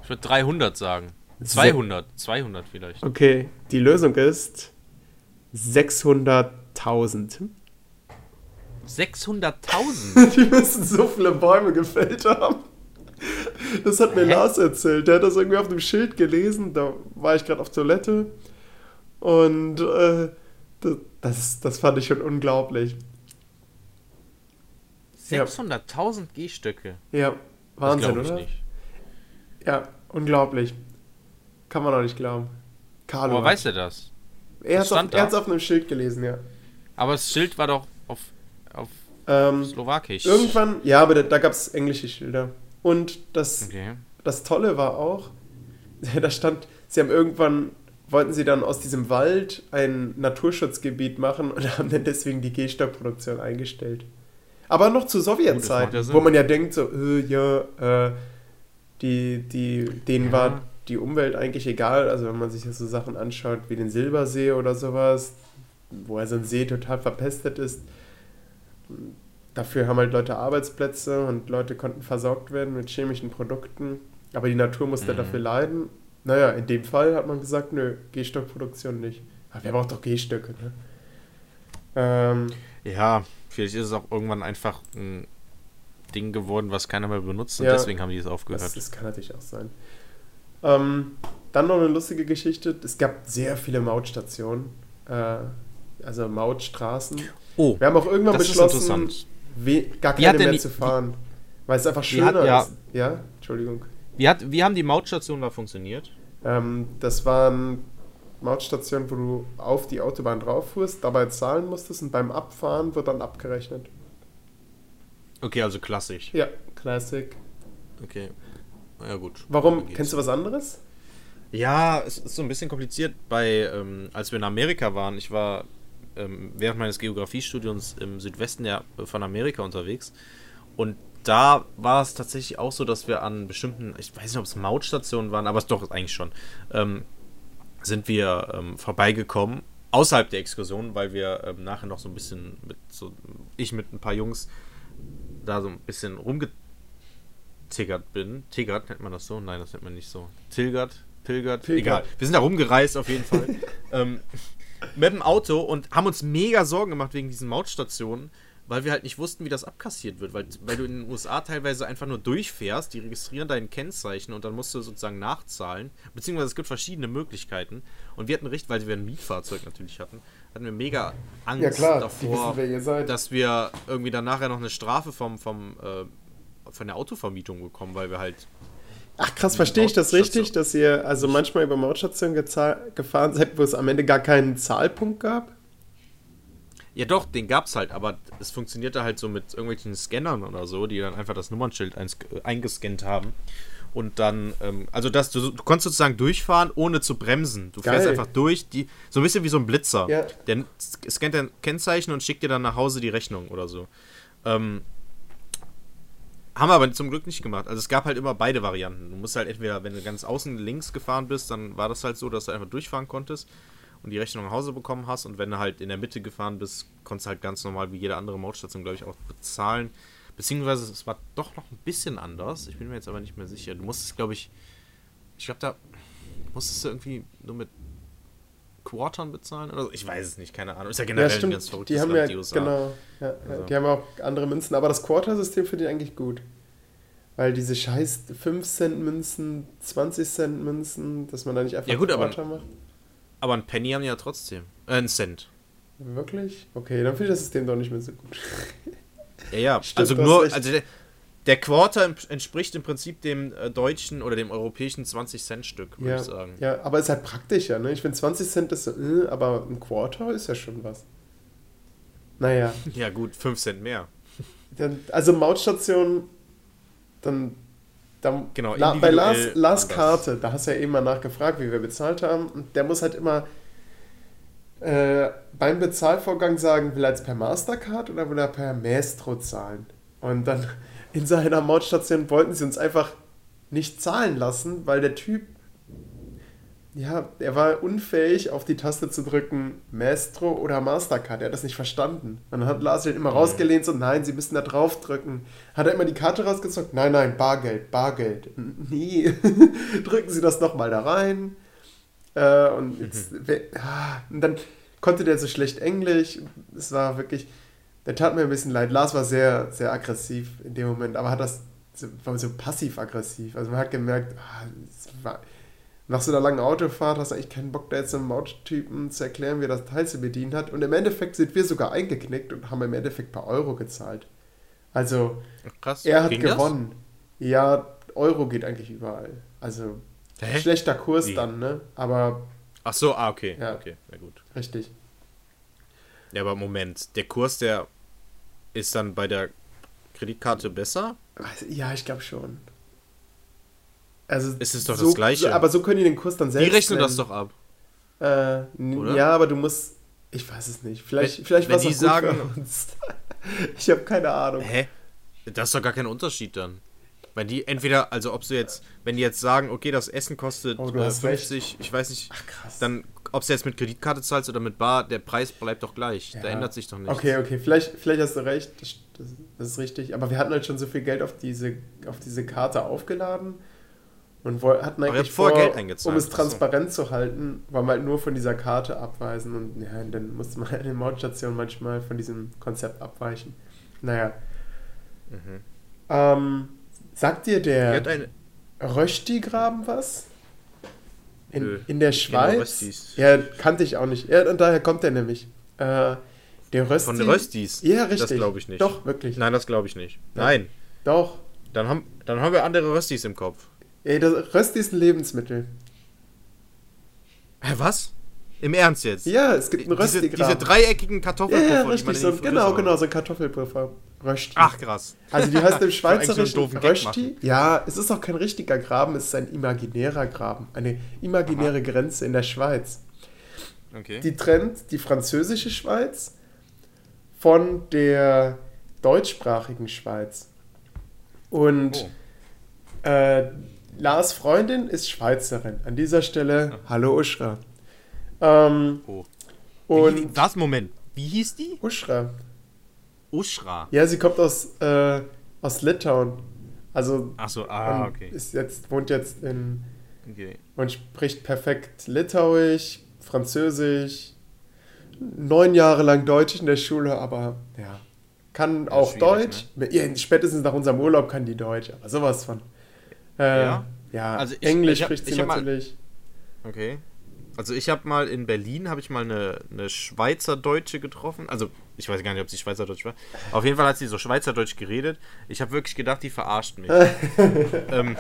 Ich würde 300 sagen. 200. 200 vielleicht. Okay, die Lösung ist 600.000. 600.000? die müssen so viele Bäume gefällt haben. Das hat mir Hä? Lars erzählt. Der hat das irgendwie auf dem Schild gelesen. Da war ich gerade auf Toilette. Und äh, das, das fand ich schon unglaublich. 600.000 Gehstöcke. Ja, Wahnsinn, oder? Nicht. Ja, unglaublich. Kann man auch nicht glauben. Carlo. Aber weiß er das? Er hat es auf, auf einem Schild gelesen, ja. Aber das Schild war doch auf, auf ähm, Slowakisch. Irgendwann, ja, aber da, da gab es englische Schilder. Und das, okay. das Tolle war auch, da stand, sie haben irgendwann, wollten sie dann aus diesem Wald ein Naturschutzgebiet machen und haben dann deswegen die Gehstockproduktion eingestellt. Aber noch zur Sowjetzeit, ja wo man ja denkt, so, äh, ja, äh, die, die, denen ja. war die Umwelt eigentlich egal. Also wenn man sich so Sachen anschaut wie den Silbersee oder sowas, wo also ein See total verpestet ist. Dafür haben halt Leute Arbeitsplätze und Leute konnten versorgt werden mit chemischen Produkten. Aber die Natur musste mhm. dafür leiden. Naja, in dem Fall hat man gesagt, nö, Gehstockproduktion nicht. Aber wer braucht doch Gehstöcke, ne? Ähm, ja, Vielleicht ist es auch irgendwann einfach ein Ding geworden, was keiner mehr benutzt und ja, deswegen haben die es aufgehört. Das, das, kann natürlich auch sein. Ähm, dann noch eine lustige Geschichte. Es gab sehr viele Mautstationen, äh, also Mautstraßen. Oh, Wir haben auch irgendwann beschlossen, gar keine mehr zu fahren, weil es einfach schöner hat, ja, ist. Ja, Entschuldigung. Wie, hat, wie haben die Mautstationen da funktioniert? Ähm, das waren Mautstation, wo du auf die Autobahn drauf fuhrst, dabei zahlen musstest und beim Abfahren wird dann abgerechnet. Okay, also klassisch. Ja, Classic. Okay. Ja, gut. Warum? Kennst du was anderes? Ja, es ist so ein bisschen kompliziert. Bei, ähm, als wir in Amerika waren, ich war ähm, während meines Geografiestudiums im Südwesten ja von Amerika unterwegs und da war es tatsächlich auch so, dass wir an bestimmten, ich weiß nicht, ob es Mautstationen waren, aber es doch eigentlich schon, ähm, sind wir ähm, vorbeigekommen, außerhalb der Exkursion, weil wir ähm, nachher noch so ein bisschen mit so, ich mit ein paar Jungs da so ein bisschen rumge tiggert bin. Tiggert nennt man das so? Nein, das nennt man nicht so. Tilgert, pilgert, Pilgert. egal. Wir sind da rumgereist auf jeden Fall. ähm, mit dem Auto und haben uns mega Sorgen gemacht wegen diesen Mautstationen, weil wir halt nicht wussten, wie das abkassiert wird. Weil, weil du in den USA teilweise einfach nur durchfährst, die registrieren dein Kennzeichen und dann musst du sozusagen nachzahlen. Beziehungsweise es gibt verschiedene Möglichkeiten. Und wir hatten richtig, weil wir ein Mietfahrzeug natürlich hatten, hatten wir mega Angst Ja klar, davor, wissen, wer ihr seid. dass wir irgendwie dann nachher noch eine Strafe vom, vom, äh, von der Autovermietung bekommen, weil wir halt Ach krass, verstehe ich das richtig, dass ihr also manchmal über Mautstationen gefahren seid, wo es am Ende gar keinen Zahlpunkt gab? Ja, doch, den gab's halt, aber es funktionierte halt so mit irgendwelchen Scannern oder so, die dann einfach das Nummernschild eins, eingescannt haben. Und dann, ähm, also das, du, du konntest sozusagen durchfahren, ohne zu bremsen. Du fährst Geil. einfach durch, die, so ein bisschen wie so ein Blitzer. Ja. Der scannt dein Kennzeichen und schickt dir dann nach Hause die Rechnung oder so. Ähm, haben wir aber zum Glück nicht gemacht. Also es gab halt immer beide Varianten. Du musst halt entweder, wenn du ganz außen links gefahren bist, dann war das halt so, dass du einfach durchfahren konntest und die Rechnung nach Hause bekommen hast. Und wenn du halt in der Mitte gefahren bist, konntest du halt ganz normal wie jede andere Mautstation, glaube ich, auch bezahlen. Beziehungsweise es war doch noch ein bisschen anders. Ich bin mir jetzt aber nicht mehr sicher. Du musstest, glaube ich, ich glaube, da musstest du irgendwie nur mit Quartern bezahlen oder so. Ich weiß es nicht, keine Ahnung. Ist ja generell ja, ein ganz verrücktes Die haben Land, ja, die USA. genau, ja, ja, Also. die haben auch andere Münzen, aber das Quarter-System finde ich eigentlich gut. Weil diese scheiß 5-Cent-Münzen, 20-Cent-Münzen, dass man da nicht einfach Ja, gut, aber- Quarter macht. Aber ein Penny haben die ja trotzdem. Äh, ein Cent. Wirklich? Okay, dann finde ich das System doch nicht mehr so gut. Ja, ja. Stimmt, also nur, also der, der Quarter entspricht im Prinzip dem äh, deutschen oder dem europäischen 20-Cent-Stück, würde Ja, ich sagen. ja, aber ist halt praktischer, ne? Ich finde 20 Cent ist so, äh, aber ein Quarter ist ja schon was. Naja, Ja, gut, 5 Cent mehr. dann, also Mautstation, dann, dann Genau, La, bei Lars, Lars. Karte, da hast du ja eben mal nachgefragt, wie wir bezahlt haben. Und der muss halt immer äh, beim Bezahlvorgang sagen, will er jetzt per Mastercard oder will er per Maestro zahlen? Und dann in seiner Mautstation wollten sie uns einfach nicht zahlen lassen, weil der Typ, ja, er war unfähig, auf die Taste zu drücken, Maestro oder Mastercard. Er hat das nicht verstanden. Und dann hat Lars den immer rausgelehnt, so, nein, sie müssen da drauf drücken. Hat er immer die Karte rausgezogen? Nein, nein, Bargeld, Bargeld. Nee, drücken Sie das nochmal da rein. Äh, und, jetzt, we- ah, und dann konnte der so schlecht Englisch. Es war wirklich, der tat mir ein bisschen leid. Lars war sehr, sehr aggressiv in dem Moment, aber hat das, so- war so passiv-aggressiv. Also man hat gemerkt, ah, es war, nach so einer langen Autofahrt hast du eigentlich keinen Bock, da jetzt einem Mauttypen zu erklären, wie er das Teil zu bedienen hat. Und im Endeffekt sind wir sogar eingeknickt und haben im Endeffekt per Euro gezahlt. Also Krass. er hat gewonnen. Ja, Euro geht eigentlich überall. Also Das? Hä? schlechter Kurs Wie? dann, ne? Aber Ach so, ah, okay. Ja. Okay, na gut. richtig. Ja, aber Moment, der Kurs, der ist dann bei der Kreditkarte besser? Ja, ich glaube schon. Also Es ist doch so, das Gleiche. Aber so können die den Kurs dann Die selbst rechnen das nennen. doch ab. Äh, Oder? ja, aber du musst. Ich weiß es nicht. Vielleicht, Wenn- vielleicht war es die sagen- für uns. ich habe keine Ahnung. Hä? Das ist doch gar kein Unterschied dann. Wenn die entweder, also ob sie jetzt, wenn die jetzt sagen, okay, das Essen kostet Oh, äh, hast 50, ich weiß nicht, Ach krass. dann, ob du jetzt mit Kreditkarte zahlst oder mit Bar, der Preis bleibt doch gleich. Da Ja. ändert sich doch nichts. Okay, okay, vielleicht, vielleicht hast du recht, das, das, das ist richtig. Aber wir hatten halt schon so viel Geld auf diese, auf diese Karte aufgeladen und hatten eigentlich vor, Geld eingezahlt, um es ach so. transparent zu halten, wollen wir halt nur von dieser Karte abweisen und ja, dann musste man in den Mautstationen manchmal von diesem Konzept abweichen. Naja. Mhm. Ähm, sagt dir der Rösti-Graben was? In, Nö, in der Schweiz? Ja, kannte ich auch nicht. Ja, und daher kommt der nämlich. Äh, der Rösti. von den Röstis? Ja, richtig. Das glaube ich nicht. Doch, wirklich. Nein, das glaube ich nicht. Ja. Nein. Doch. Dann haben, dann haben wir andere Röstis im Kopf. Ey, das Rösti ist ein Lebensmittel. Hä, was? Im Ernst jetzt? Ja, es gibt einen diese, Rösti-Graben. diese dreieckigen ja, Kartoffelpuffer, ja, man richtig. So, genau, genau, so ein Kartoffelpuffer. Rösti. Ach, krass. Also die heißt im so Schweizerischen Rösti. Ja, es ist auch kein richtiger Graben, es ist ein imaginärer Graben. Eine imaginäre Grenze in der Schweiz. Okay. Die trennt die französische Schweiz von der deutschsprachigen Schweiz. Und Oh. äh, Lars Freundin ist Schweizerin. An dieser Stelle, hallo Uschra. Ähm, oh. und was? Moment. Wie hieß die? Uschra. Uschra. Ja, sie kommt aus, äh, aus Litauen. Also Ach so, ah, okay. ist jetzt, wohnt jetzt in okay. und spricht perfekt Litauisch, Französisch, neun Jahre lang Deutsch in der Schule, aber ja, kann auch Deutsch. Ja, spätestens nach unserem Urlaub kann die Deutsch, aber sowas von. Äh, Ja? ja, Also ich- Englisch ich hab- spricht sie ich hab mal- natürlich. Okay. Also ich habe mal in Berlin, habe ich mal eine, eine Schweizerdeutsche getroffen. Also ich weiß gar nicht, ob sie Schweizerdeutsch war. Auf jeden Fall hat sie so Schweizerdeutsch geredet. Ich habe wirklich gedacht, die verarscht mich. ähm,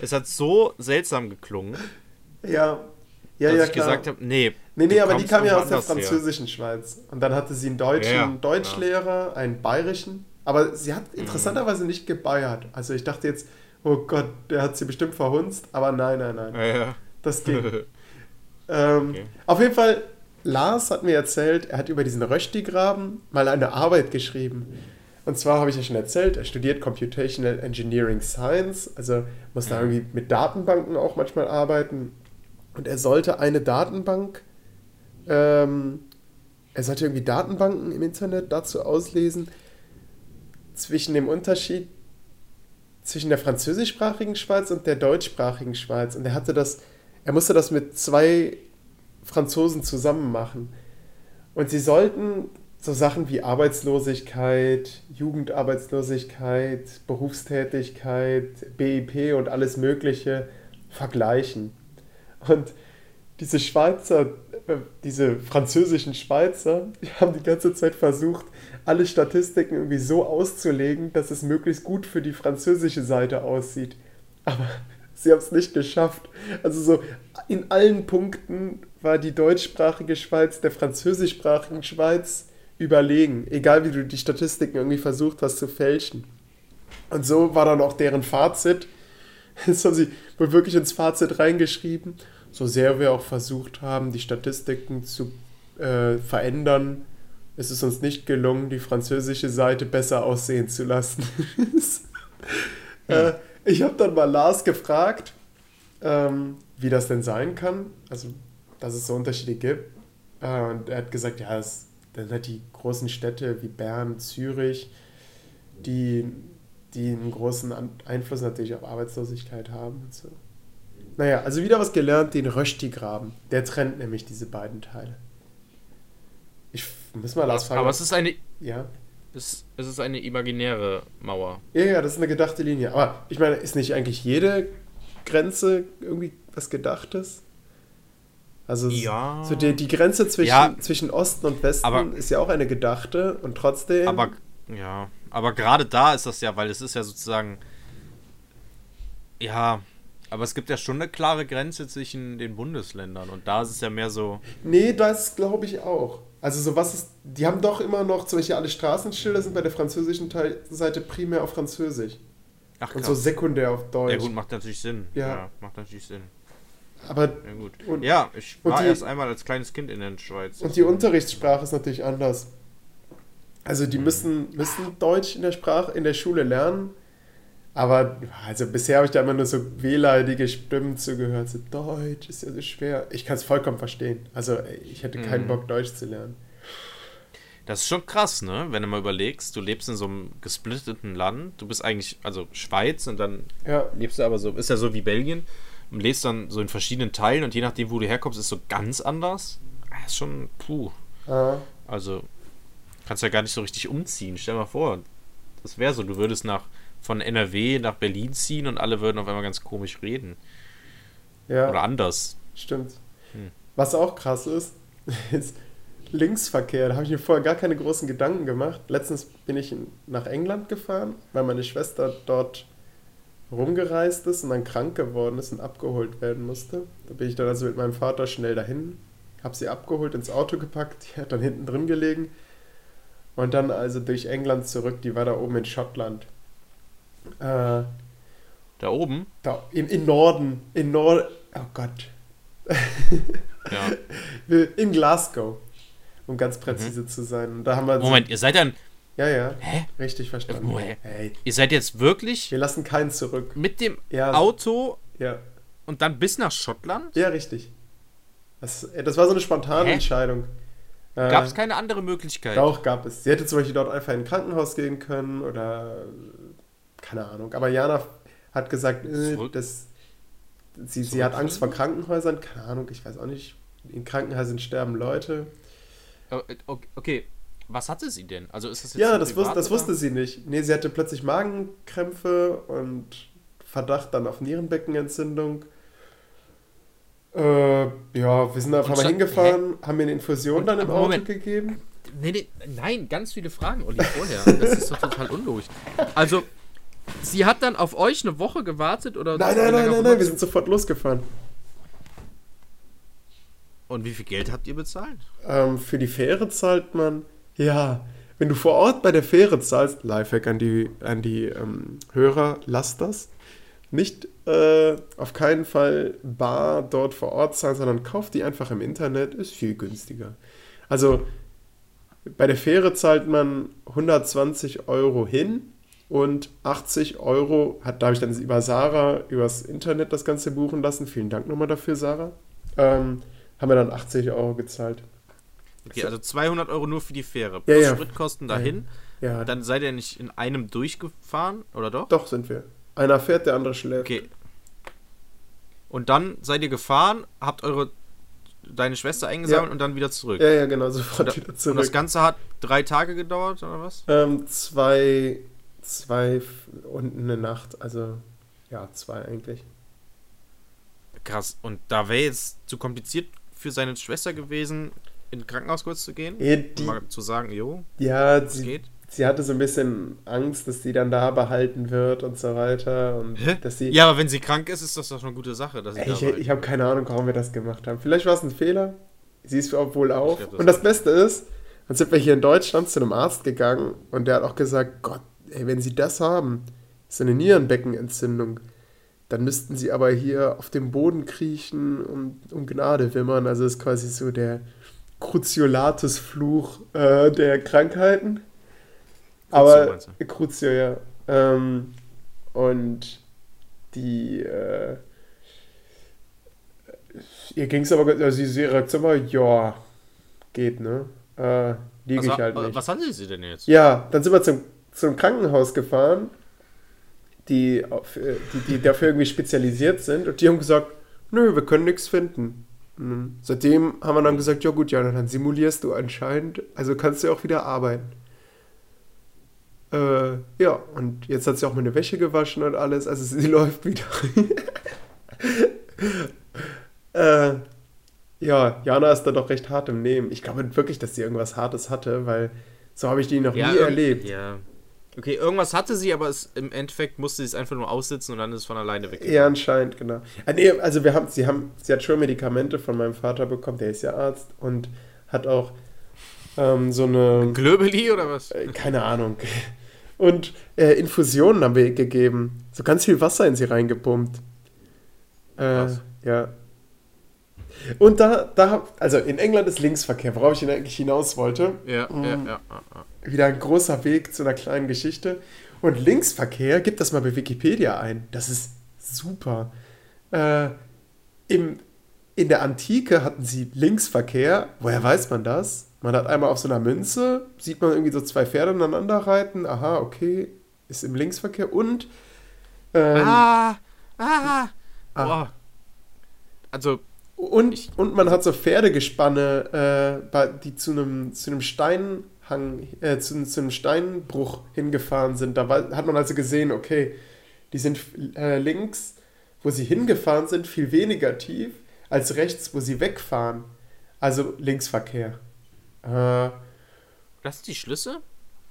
es hat so seltsam geklungen, Ja, ja, dass ja, ich klar. gesagt habe, nee. Nee, nee, aber die kam ja aus der anders her. französischen Schweiz. Und dann hatte sie einen deutschen Ja, ja, Deutschlehrer, einen bayerischen. Aber sie hat interessanterweise nicht gebeiert. Also ich dachte jetzt, oh Gott, der hat sie bestimmt verhunzt. Aber nein, nein, nein. Ja, ja. Das ging. ähm, Okay. Auf jeden Fall, Lars hat mir erzählt, er hat über diesen Rösti-Graben mal eine Arbeit geschrieben. Und zwar habe ich ja schon erzählt, er studiert Computational Engineering Science, also muss da irgendwie mit Datenbanken auch manchmal arbeiten. Und er sollte eine Datenbank, ähm, er sollte irgendwie Datenbanken im Internet dazu auslesen, zwischen dem Unterschied zwischen der französischsprachigen Schweiz und der deutschsprachigen Schweiz. Und er hatte das, er musste das mit zwei Franzosen zusammen machen. Und sie sollten so Sachen wie Arbeitslosigkeit, Jugendarbeitslosigkeit, Berufstätigkeit, BIP und alles Mögliche vergleichen. Und diese Schweizer, äh, diese französischen Schweizer, die haben die ganze Zeit versucht, alle Statistiken irgendwie so auszulegen, dass es möglichst gut für die französische Seite aussieht. Aber sie haben es nicht geschafft. Also so in allen Punkten war die deutschsprachige Schweiz der französischsprachigen Schweiz überlegen, egal wie du die Statistiken irgendwie versucht hast zu fälschen. Und so war dann auch deren Fazit. Das haben sie wohl wirklich ins Fazit reingeschrieben. So sehr wir auch versucht haben, die Statistiken zu äh, verändern, ist es uns nicht gelungen, die französische Seite besser aussehen zu lassen. äh, ich habe dann mal Lars gefragt, ähm, wie das denn sein kann. Also, dass es so Unterschiede gibt. Äh, und er hat gesagt, ja, es dann halt die großen Städte wie Bern, Zürich, die, die einen großen An Einfluss natürlich auf Arbeitslosigkeit haben und so. Naja, also wieder was gelernt, den Rösti-Graben. Der trennt nämlich diese beiden Teile. Muss mal Lars fragen. Aber es ist eine, ja. es, es ist eine imaginäre Mauer. ja, ja, das ist eine gedachte Linie. Aber ich meine, ist nicht eigentlich jede Grenze irgendwie was Gedachtes? Also Ja. so die, die Grenze zwischen, Ja. zwischen Osten und Westen Aber- ist ja auch eine gedachte und trotzdem. Aber ja, aber gerade da ist das ja, weil es ist ja sozusagen ja, aber es gibt ja schon eine klare Grenze zwischen den Bundesländern und da ist es ja mehr so Nee, das glaube ich auch. Also so was ist, die haben doch immer noch, zum Beispiel alle Straßenschilder sind bei der französischen Teil, Seite primär auf Französisch ach und krass. so sekundär auf Deutsch. ja gut, macht natürlich Sinn. Ja. Ja, macht natürlich Sinn. Aber Ja gut. Und- ja, ich und war die- erst einmal als kleines Kind in der Schweiz. und die Unterrichtssprache ist natürlich anders. Also Mhm. die müssen, müssen Deutsch in der Sprache, in der Schule lernen. Aber also bisher habe ich da immer nur so wehleidige Stimmen zugehört. So, Deutsch ist ja so schwer. Ich kann es vollkommen verstehen. Also ich hätte keinen Mhm. Bock, Deutsch zu lernen. Das ist schon krass, ne? Wenn du mal überlegst, du lebst in so einem gesplitteten Land, du bist eigentlich, also Schweiz und dann Ja, lebst du aber so, ist ja so wie Belgien und lebst dann so in verschiedenen Teilen und je nachdem, wo du herkommst, ist so ganz anders. Das ist schon, puh. äh, Also, kannst ja gar nicht so richtig umziehen. Stell mal vor, das wäre so, du würdest nach von NRW nach Berlin ziehen und alle würden auf einmal ganz komisch reden. ja. Oder anders. Stimmt. Hm. Was auch krass ist, ist Linksverkehr. Da habe ich mir vorher gar keine großen Gedanken gemacht. Letztens bin ich nach England gefahren, weil meine Schwester dort rumgereist ist und dann krank geworden ist und abgeholt werden musste. Da bin ich dann also mit meinem Vater schnell dahin, habe sie abgeholt, ins Auto gepackt, die hat dann hinten drin gelegen und dann also durch England zurück. Die war da oben in Schottland. Äh, Da oben? da, im, Im Norden. In Nord... Oh Gott. Ja. In Glasgow, um ganz präzise zu sein. Und da haben wir. so- Mhm. Moment, ihr seid dann. Ja, ja. Hä? Richtig verstanden. Woher? Hey, Ihr seid jetzt wirklich wir lassen keinen zurück. mit dem Ja. Auto Ja, und dann bis nach Schottland? ja richtig. Das, äh, das war so eine spontane Hä? Entscheidung. Äh, Gab es keine andere Möglichkeit? Auch gab es. Sie hätte zum Beispiel dort einfach in ein Krankenhaus gehen können oder keine Ahnung. Aber Jana hat gesagt, äh, das, sie, sie hat Angst vor Krankenhäusern. Keine Ahnung, ich weiß auch nicht. In Krankenhäusern sterben Leute. Äh, okay, was hatte sie denn? Also ist das jetzt Ja, das, wusste, das wusste sie nicht. Nee, sie hatte plötzlich Magenkrämpfe und Verdacht dann auf Nierenbeckenentzündung. Äh, ja, wir sind einfach mal hingefahren, hä? haben mir eine Infusion und, dann im Auto Moment. gegeben. Nee, nee, nein, ganz viele Fragen, Olli, vorher. Das ist doch total unlogisch. Also, sie hat dann auf euch eine Woche gewartet oder? Nein, nein, nein, nein, nein, wir sind sofort losgefahren. Und wie viel Geld habt ihr bezahlt? Ähm, für die Fähre zahlt man, ja, wenn du vor Ort bei der Fähre zahlst, Lifehack an die, an die ähm, Hörer, lasst das nicht äh, auf keinen Fall bar dort vor Ort zahlen, sondern kauft die einfach im Internet, ist viel günstiger. Also bei der Fähre zahlt man 120 Euro hin und 80 Euro hat, da habe ich dann über Sarah übers Internet das Ganze buchen lassen. Vielen Dank nochmal dafür, Sarah. Ähm, haben wir dann 80 Euro gezahlt. Okay, also 200 Euro nur für die Fähre. Plus ja, ja. Spritkosten dahin. Ja. Dann seid ihr nicht in einem durchgefahren, oder doch? Doch, sind wir. Einer fährt, der andere schläft. Okay. Und dann seid ihr gefahren, habt eure deine Schwester eingesammelt ja. und dann wieder zurück. Ja, ja, genau, sofort und, wieder zurück. Und das Ganze hat drei Tage gedauert, oder was? Ähm, zwei, zwei und eine Nacht, also ja, zwei eigentlich. Krass, und da wäre jetzt zu kompliziert für seine Schwester gewesen, in Krankenhaus kurz zu gehen? Ja, die, mal zu sagen, jo, ja, sie, geht? sie hatte so ein bisschen Angst, dass sie dann da behalten wird und so weiter. Und Hä? dass sie, ja, aber wenn sie krank ist, ist das doch eine gute Sache. Dass sie ich ich habe keine Ahnung, warum wir das gemacht haben. Vielleicht war es ein Fehler. Sie ist wohl auf. Das und das Beste ist, dann sind wir hier in Deutschland zu einem Arzt gegangen und der hat auch gesagt, Gott, ey, wenn Sie das haben, ist eine Nierenbeckenentzündung, dann müssten Sie aber hier auf dem Boden kriechen und um Gnade wimmern. Also ist quasi so der Cruciolatus-Fluch äh, der Krankheiten. Aber Crucio, ja. Ähm, und die äh, ihr ging es aber, also ihre Reaktion war, ja, geht, ne? Äh, liege ich halt nicht. Was hatte sie denn jetzt? Ja, dann sind wir zum, zum Krankenhaus gefahren, die, auf, die, die dafür irgendwie spezialisiert sind und die haben gesagt, nö, wir können nichts finden. Und seitdem haben wir dann gesagt, ja gut, ja, dann simulierst du anscheinend, also kannst du auch wieder arbeiten. Äh, ja, und jetzt hat sie auch meine Wäsche gewaschen und alles. Also sie läuft wieder. äh, ja, Jana ist da doch recht hart im Nehmen. Ich glaube wirklich, dass sie irgendwas Hartes hatte, weil so habe ich die noch ja, nie erlebt. Ja. Okay, irgendwas hatte sie, aber es, im Endeffekt musste sie es einfach nur aussitzen und dann ist es von alleine weg. Ja, anscheinend, genau. Ah, also wir haben, sie haben, sie hat schon Medikamente von meinem Vater bekommen, der ist ja Arzt und hat auch ähm, so eine. Glöbeli oder was? Äh, keine Ahnung und äh, Infusionen haben wir gegeben. So ganz viel Wasser in sie reingepumpt. Äh, ja. Und da, da, also in England ist Linksverkehr, worauf ich eigentlich hinaus wollte. Ja, mhm. ja, ja, ja, Wieder ein großer Weg zu einer kleinen Geschichte. Und Linksverkehr, gib das mal bei Wikipedia ein. Das ist super. Äh, im, in der Antike hatten sie Linksverkehr. Woher weiß man das? Man hat einmal auf so einer Münze, sieht man irgendwie so zwei Pferde aneinander reiten. Aha, okay, ist im Linksverkehr. Und. Ähm, ah, ah, ah. Also. Und, ich, und man hat so Pferdegespanne, äh, die zu einem, zu einem Steinhang, äh, zu, zu, einem Steinbruch hingefahren sind. Da war, hat man also gesehen, okay, die sind äh, links, wo sie hingefahren sind, viel weniger tief als rechts, wo sie wegfahren. Also Linksverkehr. Äh, das sind die Schlüsse?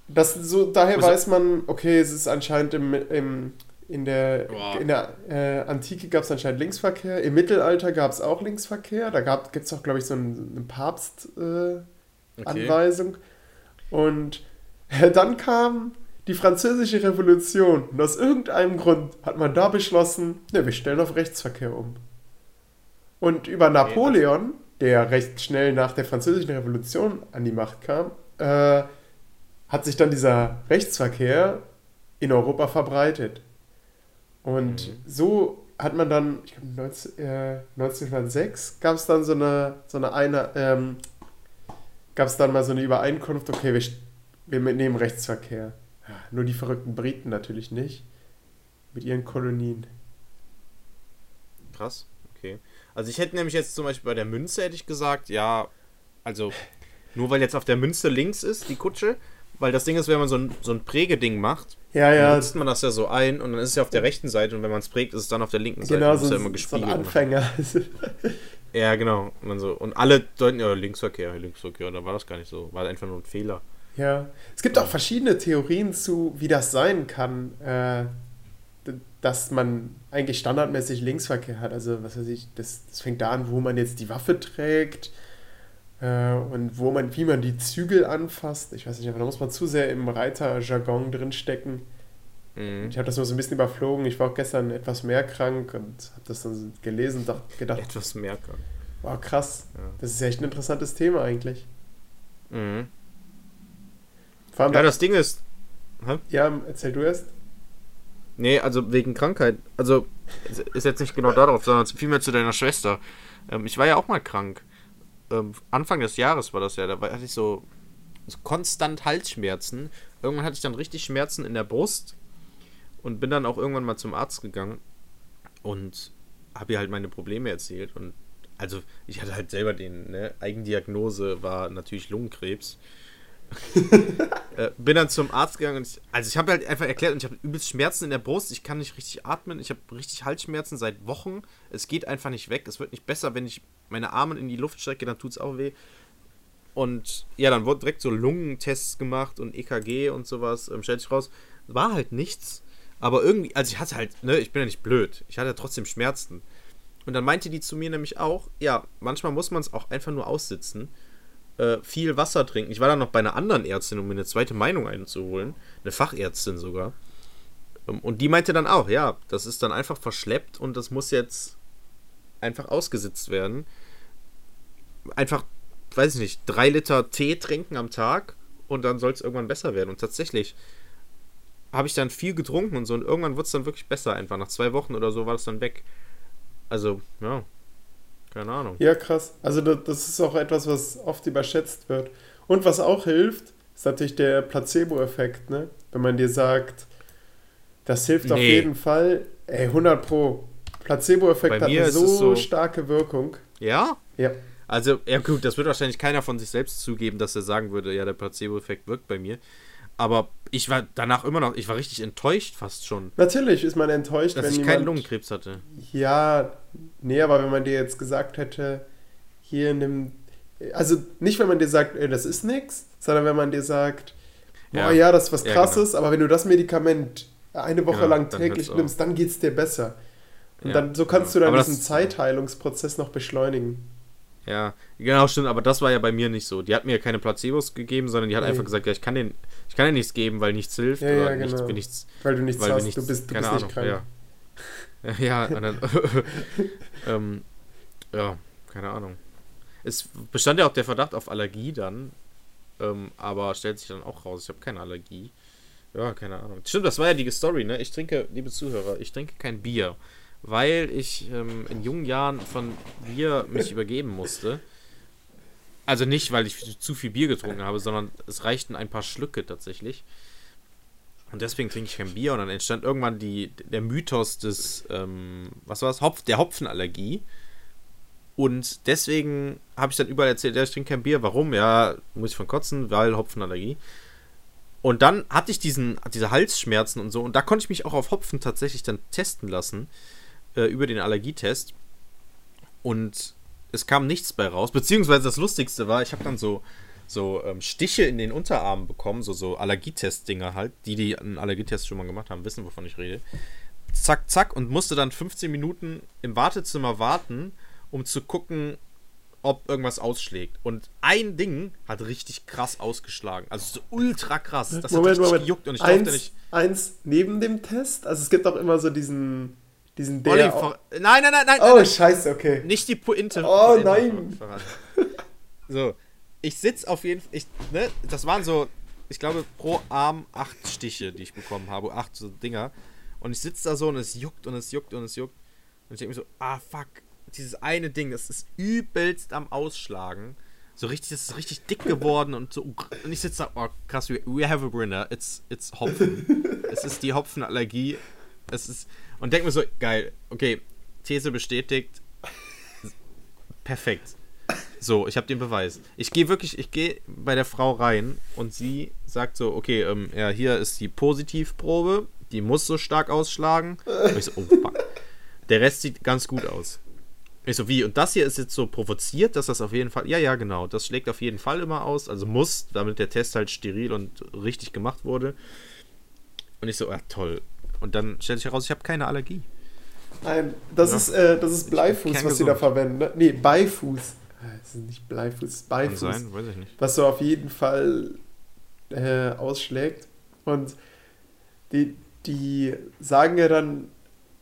Das so, daher also, weiß man, okay, es ist anscheinend im, im in der, in der äh, Antike gab es anscheinend Linksverkehr. Im Mittelalter gab es auch Linksverkehr. Da gibt es auch, glaube ich, so ein, eine Papst-Anweisung. Äh, okay. Und äh, dann kam die Französische Revolution. Und aus irgendeinem Grund hat man da beschlossen, ne, wir stellen auf Rechtsverkehr um. Und über Napoleon der recht schnell nach der Französischen Revolution an die Macht kam, äh, hat sich dann dieser Rechtsverkehr in Europa verbreitet. Und mhm. so hat man dann, ich glaube 19, äh, 1906 gab es dann so eine, so eine, eine ähm, gab es dann mal so eine Übereinkunft, okay, wir, wir nehmen Rechtsverkehr. Ja, nur die verrückten Briten natürlich nicht. mit ihren Kolonien. Krass, okay. Also ich hätte nämlich jetzt zum Beispiel bei der Münze hätte ich gesagt, ja, also nur weil jetzt auf der Münze links ist, die Kutsche, weil das Ding ist, wenn man so ein, so ein Prägeding macht, Ja, ja. dann nutzt man das ja so ein und dann ist es ja auf der rechten Seite und wenn man es prägt, ist es dann auf der linken Seite. Genau, so, ja immer so ein. Anfänger. Ja, genau. Und, so. und alle deuten ja Linksverkehr, Linksverkehr. Und dann war das gar nicht so. War einfach nur ein Fehler. ja. Es gibt auch verschiedene Theorien zu, wie das sein kann, äh, dass man eigentlich standardmäßig Linksverkehr hat. Also, was weiß ich, das, das fängt da an, wo man jetzt die Waffe trägt äh, und wo man, wie man die Zügel anfasst. Ich weiß nicht, aber da muss man zu sehr im Reiterjargon drinstecken. Mhm. Ich habe das nur so ein bisschen überflogen. Ich war auch gestern etwas mehr krank und habe das dann gelesen und dacht- gedacht, Etwas mehr kann. wow, krass. Ja. Das ist echt ein interessantes Thema eigentlich. Mhm. Vor allem, Ja, das Ding ist. ja, erzähl du erst. Nee, also wegen Krankheit. Also, ist jetzt nicht genau darauf, sondern vielmehr zu deiner Schwester. Ähm, ich war ja auch mal krank. Ähm, Anfang des Jahres war das ja. Da hatte ich so, so konstant Halsschmerzen. Irgendwann hatte ich dann richtig Schmerzen in der Brust und bin dann auch irgendwann mal zum Arzt gegangen und habe ihr halt meine Probleme erzählt. Und also, ich hatte halt selber den, ne, Eigendiagnose war natürlich Lungenkrebs. Äh, bin dann zum Arzt gegangen und ich, also ich habe halt einfach erklärt und ich habe übelst Schmerzen in der Brust, ich kann nicht richtig atmen, ich habe richtig Halsschmerzen seit Wochen, es geht einfach nicht weg, es wird nicht besser, wenn ich meine Arme in die Luft strecke, dann tut es auch weh. Und ja, dann wurden direkt so Lungentests gemacht und EKG und sowas, ähm, stellt sich raus, war halt nichts, aber irgendwie, also ich hatte halt, ne, ich bin ja nicht blöd, ich hatte trotzdem Schmerzen. Und dann meinte die zu mir nämlich auch, ja, manchmal muss man es auch einfach nur aussitzen äh, viel Wasser trinken. Ich war dann noch bei einer anderen Ärztin, um mir eine zweite Meinung einzuholen. Eine Fachärztin sogar. Ähm, und die meinte dann auch, ja, das ist dann einfach verschleppt und das muss jetzt einfach ausgesetzt werden. Einfach, weiß ich nicht, drei Liter Tee trinken am Tag und dann soll es irgendwann besser werden. Und tatsächlich habe ich dann viel getrunken und so und irgendwann wird es dann wirklich besser einfach. Nach zwei Wochen oder so war das dann weg. Also, ja, keine Ahnung. Ja, krass. Also das, das ist auch etwas, was oft überschätzt wird. Und was auch hilft, ist natürlich der Placebo-Effekt, ne? Wenn man dir sagt, das hilft auf Nee. jeden Fall. Ey, 100 pro. Placebo-Effekt hat eine so, so- starke Wirkung. Ja? Ja. Also, ja gut, das wird wahrscheinlich keiner von sich selbst zugeben, dass er sagen würde, ja, der Placebo-Effekt wirkt bei mir. Aber ich war danach immer noch, ich war richtig enttäuscht fast schon, Natürlich ist man enttäuscht, dass wenn ich jemand... keinen Lungenkrebs hatte. Ja, nee, aber wenn man dir jetzt gesagt hätte, hier nimm. Also nicht, wenn man dir sagt, ey, das ist nix, sondern wenn man dir sagt, Ja. ja, das ist was Ja, krasses, aber wenn du das Medikament eine Woche Ja, lang dann täglich auf. nimmst, dann geht's dir besser. Und Ja, dann so kannst genau. du dann Aber diesen Zeitheilungsprozess noch beschleunigen. Ja, genau, stimmt, aber das war ja bei mir nicht so. Die hat mir keine Placebos gegeben, sondern die hat Nee. einfach gesagt, ja, ich kann den, ich kann dir nichts geben, weil nichts hilft. Ja, oder ja, nichts, genau. nichts, Weil du nichts weil hast, nichts, du bist, du keine bist Ahnung, nicht krank. Ja, ja dann, ähm, ja, keine Ahnung. Es bestand ja auch der Verdacht auf Allergie dann, ähm, aber stellt sich dann auch raus, ich habe keine Allergie. Ja, keine Ahnung. Stimmt, das war ja die Story, ne? Ich trinke, liebe Zuhörer, ich trinke kein Bier, weil ich ähm, in jungen Jahren von Bier mich übergeben musste. Also nicht, weil ich zu viel Bier getrunken habe, sondern es reichten ein paar Schlücke tatsächlich. Und deswegen trinke ich kein Bier. Und dann entstand irgendwann die, der Mythos des, ähm, was war das? Hopf, der Hopfenallergie. Und deswegen habe ich dann überall erzählt, ja, ich trinke kein Bier. Warum? Ja, muss ich von kotzen, weil Hopfenallergie. Und dann hatte ich diesen, diese Halsschmerzen und so. Und da konnte ich mich auch auf Hopfen tatsächlich dann testen lassen. Äh, über den Allergietest. Und es kam nichts bei raus. Beziehungsweise das Lustigste war, ich habe dann so, so ähm, Stiche in den Unterarmen bekommen, so, so Allergietest-Dinger halt. Die, die einen Allergietest schon mal gemacht haben, wissen, wovon ich rede. Zack, zack, und musste dann 15 Minuten im Wartezimmer warten, um zu gucken, ob irgendwas ausschlägt. Und ein Ding hat richtig krass ausgeschlagen. Also so ultra krass. Das Moment, hat richtig Moment. gejuckt und ich eins, durfte nicht. eins neben dem Test? Also es gibt auch immer so diesen, diesen Olli, der... nein, nein, nein, nein, oh, nein, scheiße, okay. Nicht die Pointe. Oh, Pointe nein. verraten. So, ich sitz auf jeden Fall, ich, ne, das waren so, ich glaube, pro Arm acht Stiche, die ich bekommen habe, acht so Dinger. Und ich sitze da so und es juckt und es juckt und es juckt. Und ich denke mir so, ah, fuck, dieses eine Ding, das ist übelst am Ausschlagen. So richtig, das ist richtig dick geworden und so. Und ich sitze da, oh krass, we, we have a winner. It's, it's Hopfen. es ist die Hopfenallergie. Es ist, und denk mir so, geil, okay, These bestätigt. Perfekt. So, ich habe den Beweis. Ich gehe wirklich, ich gehe bei der Frau rein und sie sagt so, okay, ähm, ja, hier ist die Positivprobe, die muss so stark ausschlagen. Und ich so, oh fuck. Der Rest sieht ganz gut aus. Ich so, wie? Und das hier ist jetzt so provoziert, dass das auf jeden Fall. Ja, ja, genau. Das schlägt auf jeden Fall immer aus. Also muss, damit der Test halt steril und richtig gemacht wurde. Und ich so, ah, toll. Und dann stellt sich heraus, ich habe keine Allergie. Nein, das Ja. ist, äh, das ist Bleifuß, was sie da verwenden. Ne? Nee, Beifuß. Das ist nicht Bleifuß, ist Kann Beifuß. sein, weiß ich nicht. was so auf jeden Fall äh, ausschlägt. Und die, die sagen ja dann,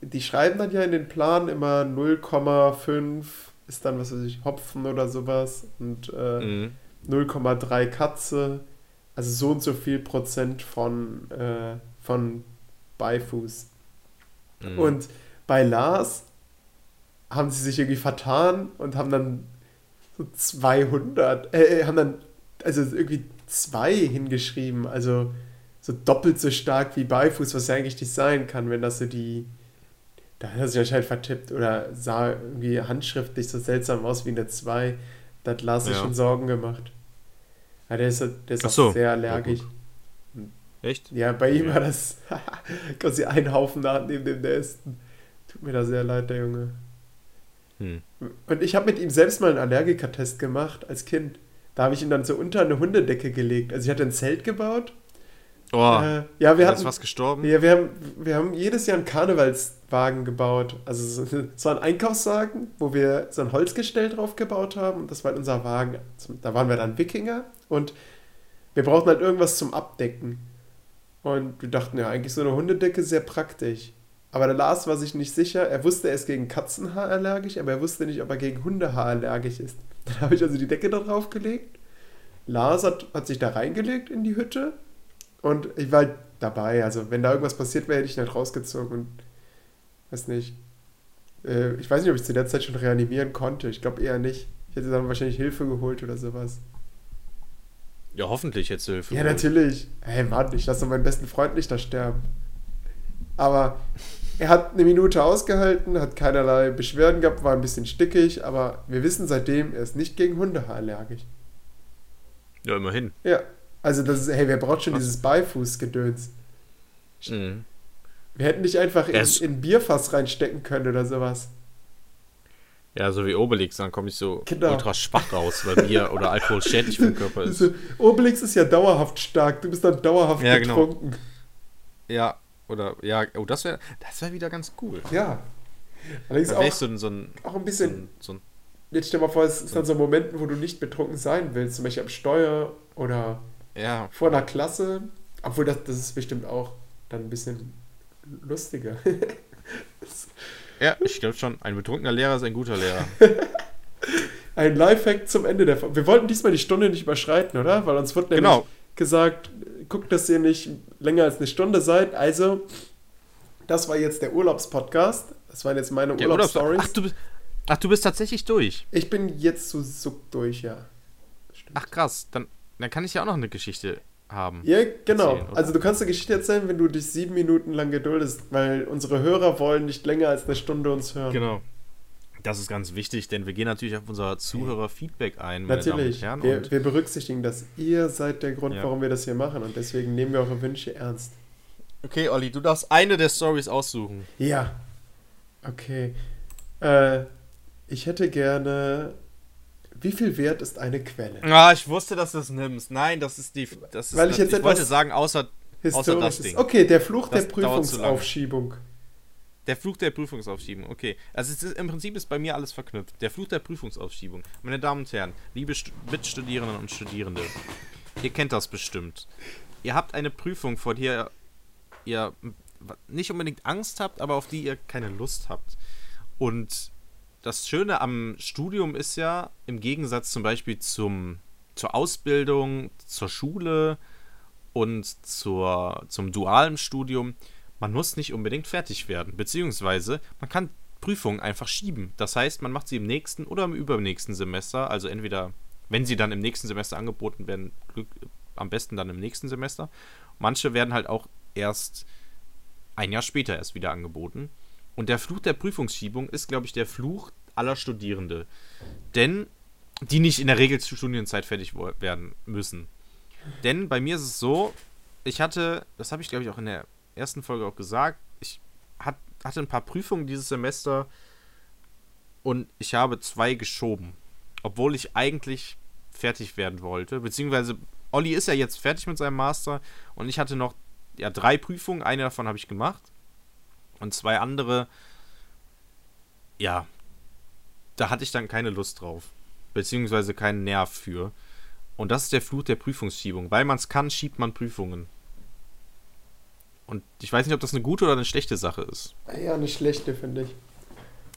die schreiben dann ja in den Plan immer 0,5 ist dann, was weiß ich, Hopfen oder sowas und äh, Mhm. 0,3 Katze. Also so und so viel Prozent von, äh, von Beifuß. Mhm. Und bei Lars haben sie sich irgendwie vertan und haben dann so 200, äh, haben dann also irgendwie zwei hingeschrieben, also so doppelt so stark wie Beifuß, was ja eigentlich nicht sein kann, wenn das so die, da hat er sich anscheinend vertippt oder sah irgendwie handschriftlich so seltsam aus wie eine 2, da hat Lars sich Ja. schon Sorgen gemacht. Ja, der ist, der ist so. sehr Ja, allergisch. gut. Echt? Ja, bei ihm Ja. war das quasi ein Haufen nach neben dem nächsten. Tut mir da sehr leid, der Junge. Hm. Und ich habe mit ihm selbst mal einen Allergikertest gemacht als Kind. Da habe ich ihn dann so unter eine Hundedecke gelegt. Also ich hatte ein Zelt gebaut. Oh, Äh, ja, wir da hatten, ist was gestorben? ja, wir haben, wir haben jedes Jahr einen Karnevalswagen gebaut. Also so, so einen Einkaufswagen, wo wir so ein Holzgestell drauf gebaut haben. Und das war halt unser Wagen. Da waren wir dann Wikinger und wir brauchten halt irgendwas zum Abdecken. Und wir dachten, ja, eigentlich so eine Hundedecke sehr praktisch. Aber der Lars war sich nicht sicher. Er wusste, er ist gegen Katzenhaar allergisch, aber er wusste nicht, ob er gegen Hundehaar allergisch ist. Dann habe ich also die Decke da drauf gelegt. Lars hat, hat sich da reingelegt in die Hütte. Und ich war halt dabei. Also, wenn da irgendwas passiert wäre, hätte ich ihn halt rausgezogen und weiß nicht. Äh, ich weiß nicht, ob ich zu der Zeit schon reanimieren konnte. Ich glaube eher nicht. Ich hätte dann wahrscheinlich Hilfe geholt oder sowas. Ja, hoffentlich jetzt Hilfe. Ja, natürlich. Hey, Mann, ich lasse meinen besten Freund nicht da sterben. Aber er hat eine Minute ausgehalten, hat keinerlei Beschwerden gehabt, war ein bisschen stickig, aber wir wissen seitdem, er ist nicht gegen Hundehaar allergisch. Ja, immerhin. Ja, also das ist, hey, wer braucht schon dieses Beifußgedöns? Mhm. Wir hätten nicht einfach in, in ein Bierfass reinstecken können oder sowas. Ja, so wie Obelix, dann komme ich so Genau. ultra schwach raus, weil Bier oder Alkohol schädlich für den Körper ist. Obelix ist ja dauerhaft stark, du bist dann dauerhaft Ja, genau. betrunken. Ja, oder, ja, oh, das wäre das wär wieder ganz cool. Ja. Allerdings auch, so ein, so ein, auch ein bisschen so ein Jetzt stell dir mal vor, es ist dann so Momenten, wo du nicht betrunken sein willst, zum Beispiel am Steuer oder ja, vor einer Klasse. Obwohl, das, das ist bestimmt auch dann ein bisschen lustiger. ja, ich glaube schon, ein betrunkener Lehrer ist ein guter Lehrer. Ein Lifehack zum Ende der Folge. Wir wollten diesmal die Stunde nicht überschreiten, oder? Weil uns wurde nämlich Genau. gesagt, guckt, dass ihr nicht länger als eine Stunde seid. Also, das war jetzt der Urlaubspodcast. Das waren jetzt meine Der Urlaubs- Urlaubsstories. Ach, du bist, ach, du bist tatsächlich durch. Ich bin jetzt so suck durch, ja. Stimmt. Ach krass, dann, dann kann ich ja auch noch eine Geschichte haben. Ja, genau. erzählen? Also du kannst eine Geschichte erzählen, wenn du dich sieben Minuten lang geduldest, weil unsere Hörer wollen nicht länger als eine Stunde uns hören. Genau. Das ist ganz wichtig, denn wir gehen natürlich auf unser Zuhörer-Feedback ein, Natürlich. Wir, wir berücksichtigen das. Ihr seid der Grund, Ja. warum wir das hier machen und deswegen nehmen wir eure Wünsche ernst. okay, Olli, du darfst eine der Stories aussuchen. Ja. Okay. Äh, ich hätte gerne. Wie viel wert ist eine Quelle? Ah, ich wusste, dass du es nimmst. Nein, das ist die. Das ist Weil ich jetzt ich wollte sagen, außer Außer das. Ding. Okay, der Fluch Das der. Prüfungsaufschiebung. der Fluch der Prüfungsaufschiebung. Okay, also es ist, im Prinzip ist bei mir alles verknüpft. Der Fluch der Prüfungsaufschiebung. Meine Damen und Herren, liebe Stu- Mitstudierenden und Studierende, ihr kennt das bestimmt. Ihr habt eine Prüfung, vor der ihr nicht unbedingt Angst habt, aber auf die ihr keine Lust habt. Und das Schöne am Studium ist ja, im Gegensatz zum Beispiel zum, zur Ausbildung, zur Schule und zur, zum dualen Studium, man muss nicht unbedingt fertig werden. Beziehungsweise man kann Prüfungen einfach schieben. Das heißt, man macht sie im nächsten oder im übernächsten Semester. Also entweder, wenn sie dann im nächsten Semester angeboten werden, am besten dann im nächsten Semester. Manche werden halt auch erst ein Jahr später erst wieder angeboten. Und der Fluch der Prüfungsschiebung ist, glaube ich, der Fluch aller Studierende. Denn die nicht in der Regel zur Studienzeit fertig werden müssen. Denn bei mir ist es so, ich hatte, das habe ich glaube ich auch in der ersten Folge auch gesagt, ich hat, hatte ein paar Prüfungen dieses Semester und ich habe zwei geschoben. Obwohl ich eigentlich fertig werden wollte. Beziehungsweise Olli ist ja jetzt fertig mit seinem Master und ich hatte noch ja, drei Prüfungen. Eine davon habe ich gemacht. Und zwei andere, ja, da hatte ich dann keine Lust drauf. Beziehungsweise keinen Nerv für. Und das ist der Fluch der Prüfungsschiebung. Weil man es kann, schiebt man Prüfungen. Und ich weiß nicht, ob das eine gute oder eine schlechte Sache ist. Ja, eine schlechte, finde ich.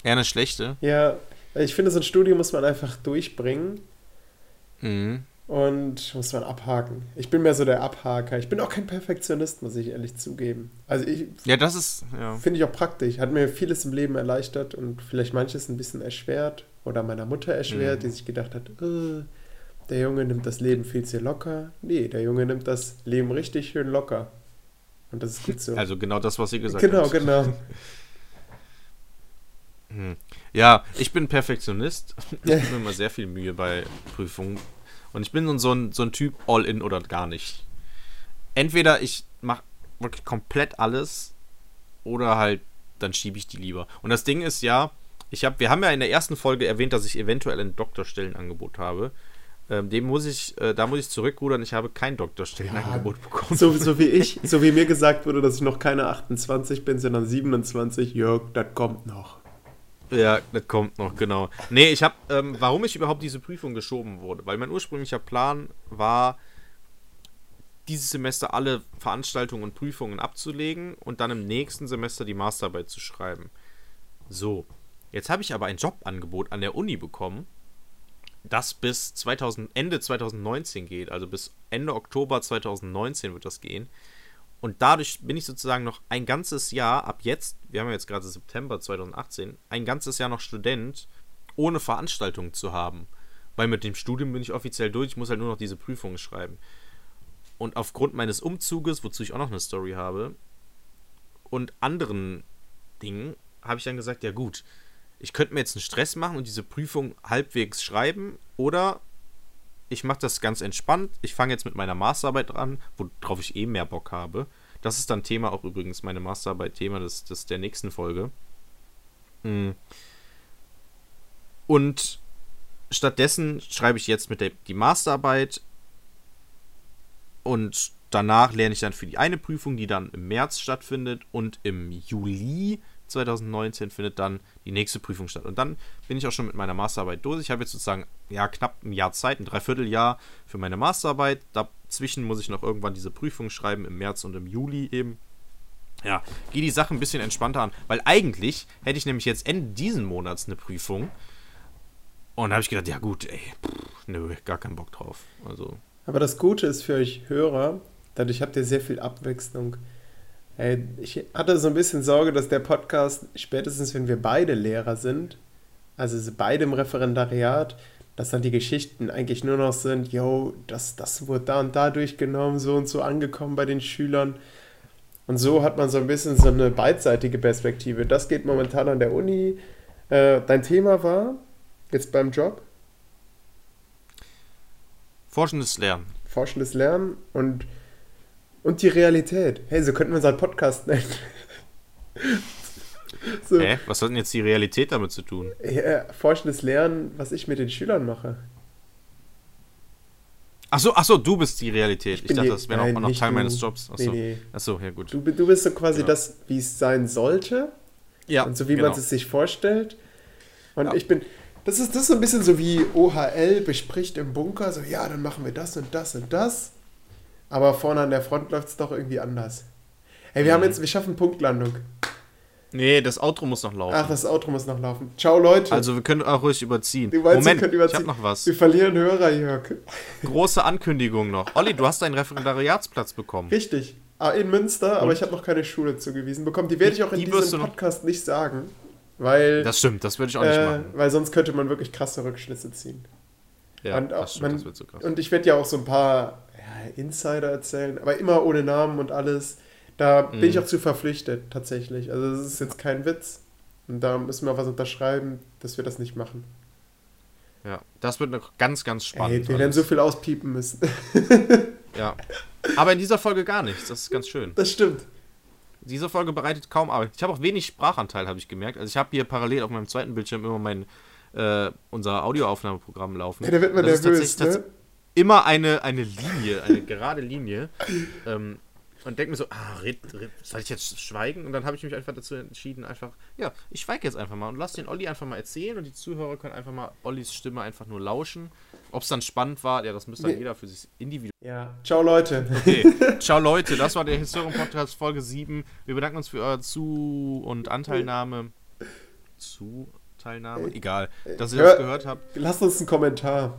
Eher eine schlechte? Ja, ich finde, so ein Studium muss man einfach durchbringen. Mhm. Und muss man abhaken. Ich bin mehr so der Abhaker. Ich bin auch kein Perfektionist, muss ich ehrlich zugeben. Also ich. Ja, das ist. Ja. Finde ich auch praktisch. Hat mir vieles im Leben erleichtert und vielleicht manches ein bisschen erschwert. Oder meiner Mutter erschwert, mhm. die sich gedacht hat, äh, der Junge nimmt das Leben viel zu locker. Nee, der Junge nimmt das Leben richtig schön locker. Und das ist gut so. Also genau das, was sie gesagt genau, hat. Genau, genau. Hm. Ja, ich bin Perfektionist. Ich gebe mir immer sehr viel Mühe bei Prüfungen. Und ich bin so ein, so ein Typ all in oder gar nicht. Entweder ich mache wirklich komplett alles oder halt dann schiebe ich die lieber. Und das Ding ist ja, ich habe, wir haben ja in der ersten Folge erwähnt, dass ich eventuell ein Doktorstellenangebot habe. Ähm, dem muss ich, äh, da muss ich zurückrudern, ich habe kein Doktorstellenangebot ja, bekommen. So, so wie ich, so wie mir gesagt wurde, dass ich noch keine 28 bin, sondern 27, Jörg, das kommt noch. Ja, das kommt noch, genau. Nee, ich habe, ähm, warum ich überhaupt diese Prüfung geschoben wurde, weil mein ursprünglicher Plan war, dieses Semester alle Veranstaltungen und Prüfungen abzulegen und dann im nächsten Semester die Masterarbeit zu schreiben. So, jetzt habe ich aber ein Jobangebot an der Uni bekommen, das bis 2000, Ende 2019 geht, also bis Ende Oktober 2019 wird das gehen. Und dadurch bin ich sozusagen noch ein ganzes Jahr, ab jetzt, wir haben ja jetzt gerade September 2018, ein ganzes Jahr noch Student, ohne Veranstaltungen zu haben. Weil mit dem Studium bin ich offiziell durch, ich muss halt nur noch diese Prüfungen schreiben. Und aufgrund meines Umzuges, wozu ich auch noch eine Story habe, und anderen Dingen, habe ich dann gesagt, ja gut, ich könnte mir jetzt einen Stress machen und diese Prüfung halbwegs schreiben oder ich mache das ganz entspannt. Ich fange jetzt mit meiner Masterarbeit an, worauf ich eh mehr Bock habe. Das ist dann Thema auch übrigens, meine Masterarbeit-Thema des, des der nächsten Folge. Hm. Und stattdessen schreibe ich jetzt mit der die Masterarbeit und danach lerne ich dann für die eine Prüfung, die dann im März stattfindet und im Juli 2019 findet dann die nächste Prüfung statt. Und dann bin ich auch schon mit meiner Masterarbeit durch. Ich habe jetzt sozusagen ja knapp ein Jahr Zeit, ein Dreivierteljahr für meine Masterarbeit. Dazwischen muss ich noch irgendwann diese Prüfung schreiben, im März und im Juli eben. Ja, gehe die Sache ein bisschen entspannter an, weil eigentlich hätte ich nämlich jetzt Ende diesen Monats eine Prüfung. Und da habe ich gedacht, ja gut, ey, pff, nö, gar keinen Bock drauf. Also. Aber das Gute ist für euch Hörer, dadurch habt ihr sehr viel Abwechslung. Ich hatte so ein bisschen Sorge, dass der Podcast, spätestens wenn wir beide Lehrer sind, also beide im Referendariat, dass dann die Geschichten eigentlich nur noch sind, yo, das, das wurde da und da durchgenommen, so und so angekommen bei den Schülern. Und so hat man so ein bisschen so eine beidseitige Perspektive. Das geht momentan an der Uni. Äh, dein Thema war jetzt beim Job? Forschendes Lernen. Forschendes Lernen und und die Realität. Hey, so könnten wir unseren Podcast nennen. so. Hä? Was hat denn jetzt die Realität damit zu tun? Ja, forschendes Lernen, was ich mit den Schülern mache. Achso, ach so, du bist die Realität. Ich, ich dachte, die, das wäre noch, noch Teil du. meines Jobs. Achso, nee, nee. Achso ja gut. Du, du bist so quasi ja. das, wie es sein sollte. Ja. Und so wie genau. man es sich vorstellt. Und ja. ich bin, das ist, das ist so ein bisschen so wie OHL bespricht im Bunker, so ja, dann machen wir das und das und das. Aber vorne an der Front läuft es doch irgendwie anders. Hey, wir mhm. haben jetzt, wir schaffen Punktlandung. Nee, das Outro muss noch laufen. Ach, das Outro muss noch laufen. Ciao, Leute. Also, wir können auch ruhig überziehen. Meinst, Moment, überziehen. ich hab noch was. Wir verlieren Hörer, Jörg. Große Ankündigung noch. Olli, du hast einen Referendariatsplatz bekommen. Richtig. Ah, in Münster, Und? aber ich habe noch keine Schule zugewiesen bekommen. Die werde ich auch in die diesem Podcast nicht sagen. Weil, das stimmt, das würde ich auch nicht äh, machen. Weil sonst könnte man wirklich krasse Rückschlüsse ziehen. Ja, und, das stimmt, man, das wird so krass. Und ich werde ja auch so ein paar Insider erzählen, aber immer ohne Namen und alles. Da bin Mhm. ich auch zu verpflichtet, tatsächlich. Also das ist jetzt kein Witz. Und da müssen wir was unterschreiben, dass wir das nicht machen. Ja, das wird noch ganz, ganz spannend. Ey, wir werden so viel auspiepen müssen. Ja. Aber in dieser Folge gar nichts. Das ist ganz schön. Das stimmt. Diese Folge bereitet kaum Arbeit. Ich habe auch wenig Sprachanteil, habe ich gemerkt. Also ich habe hier parallel auf meinem zweiten Bildschirm immer mein äh, unser Audioaufnahmeprogramm laufen. Ja, da wird man Das nervös, tatsächlich- ne? Immer eine, eine Linie, eine gerade Linie. Ähm, und denke mir so, ah, red, red, soll ich jetzt schweigen? Und dann habe ich mich einfach dazu entschieden, einfach, ja, ich schweige jetzt einfach mal und lass den Olli einfach mal erzählen und die Zuhörer können einfach mal Ollis Stimme einfach nur lauschen. Ob es dann spannend war, ja, das müsste dann Nee. jeder für sich individuell. Ja. Ciao, Leute. Okay, ciao Leute, das war der Historien Podcast Folge 7. Wir bedanken uns für eure Zu- und Anteilnahme. Zuteilnahme? Egal, dass ihr Hör- das gehört habt. Lasst uns einen Kommentar.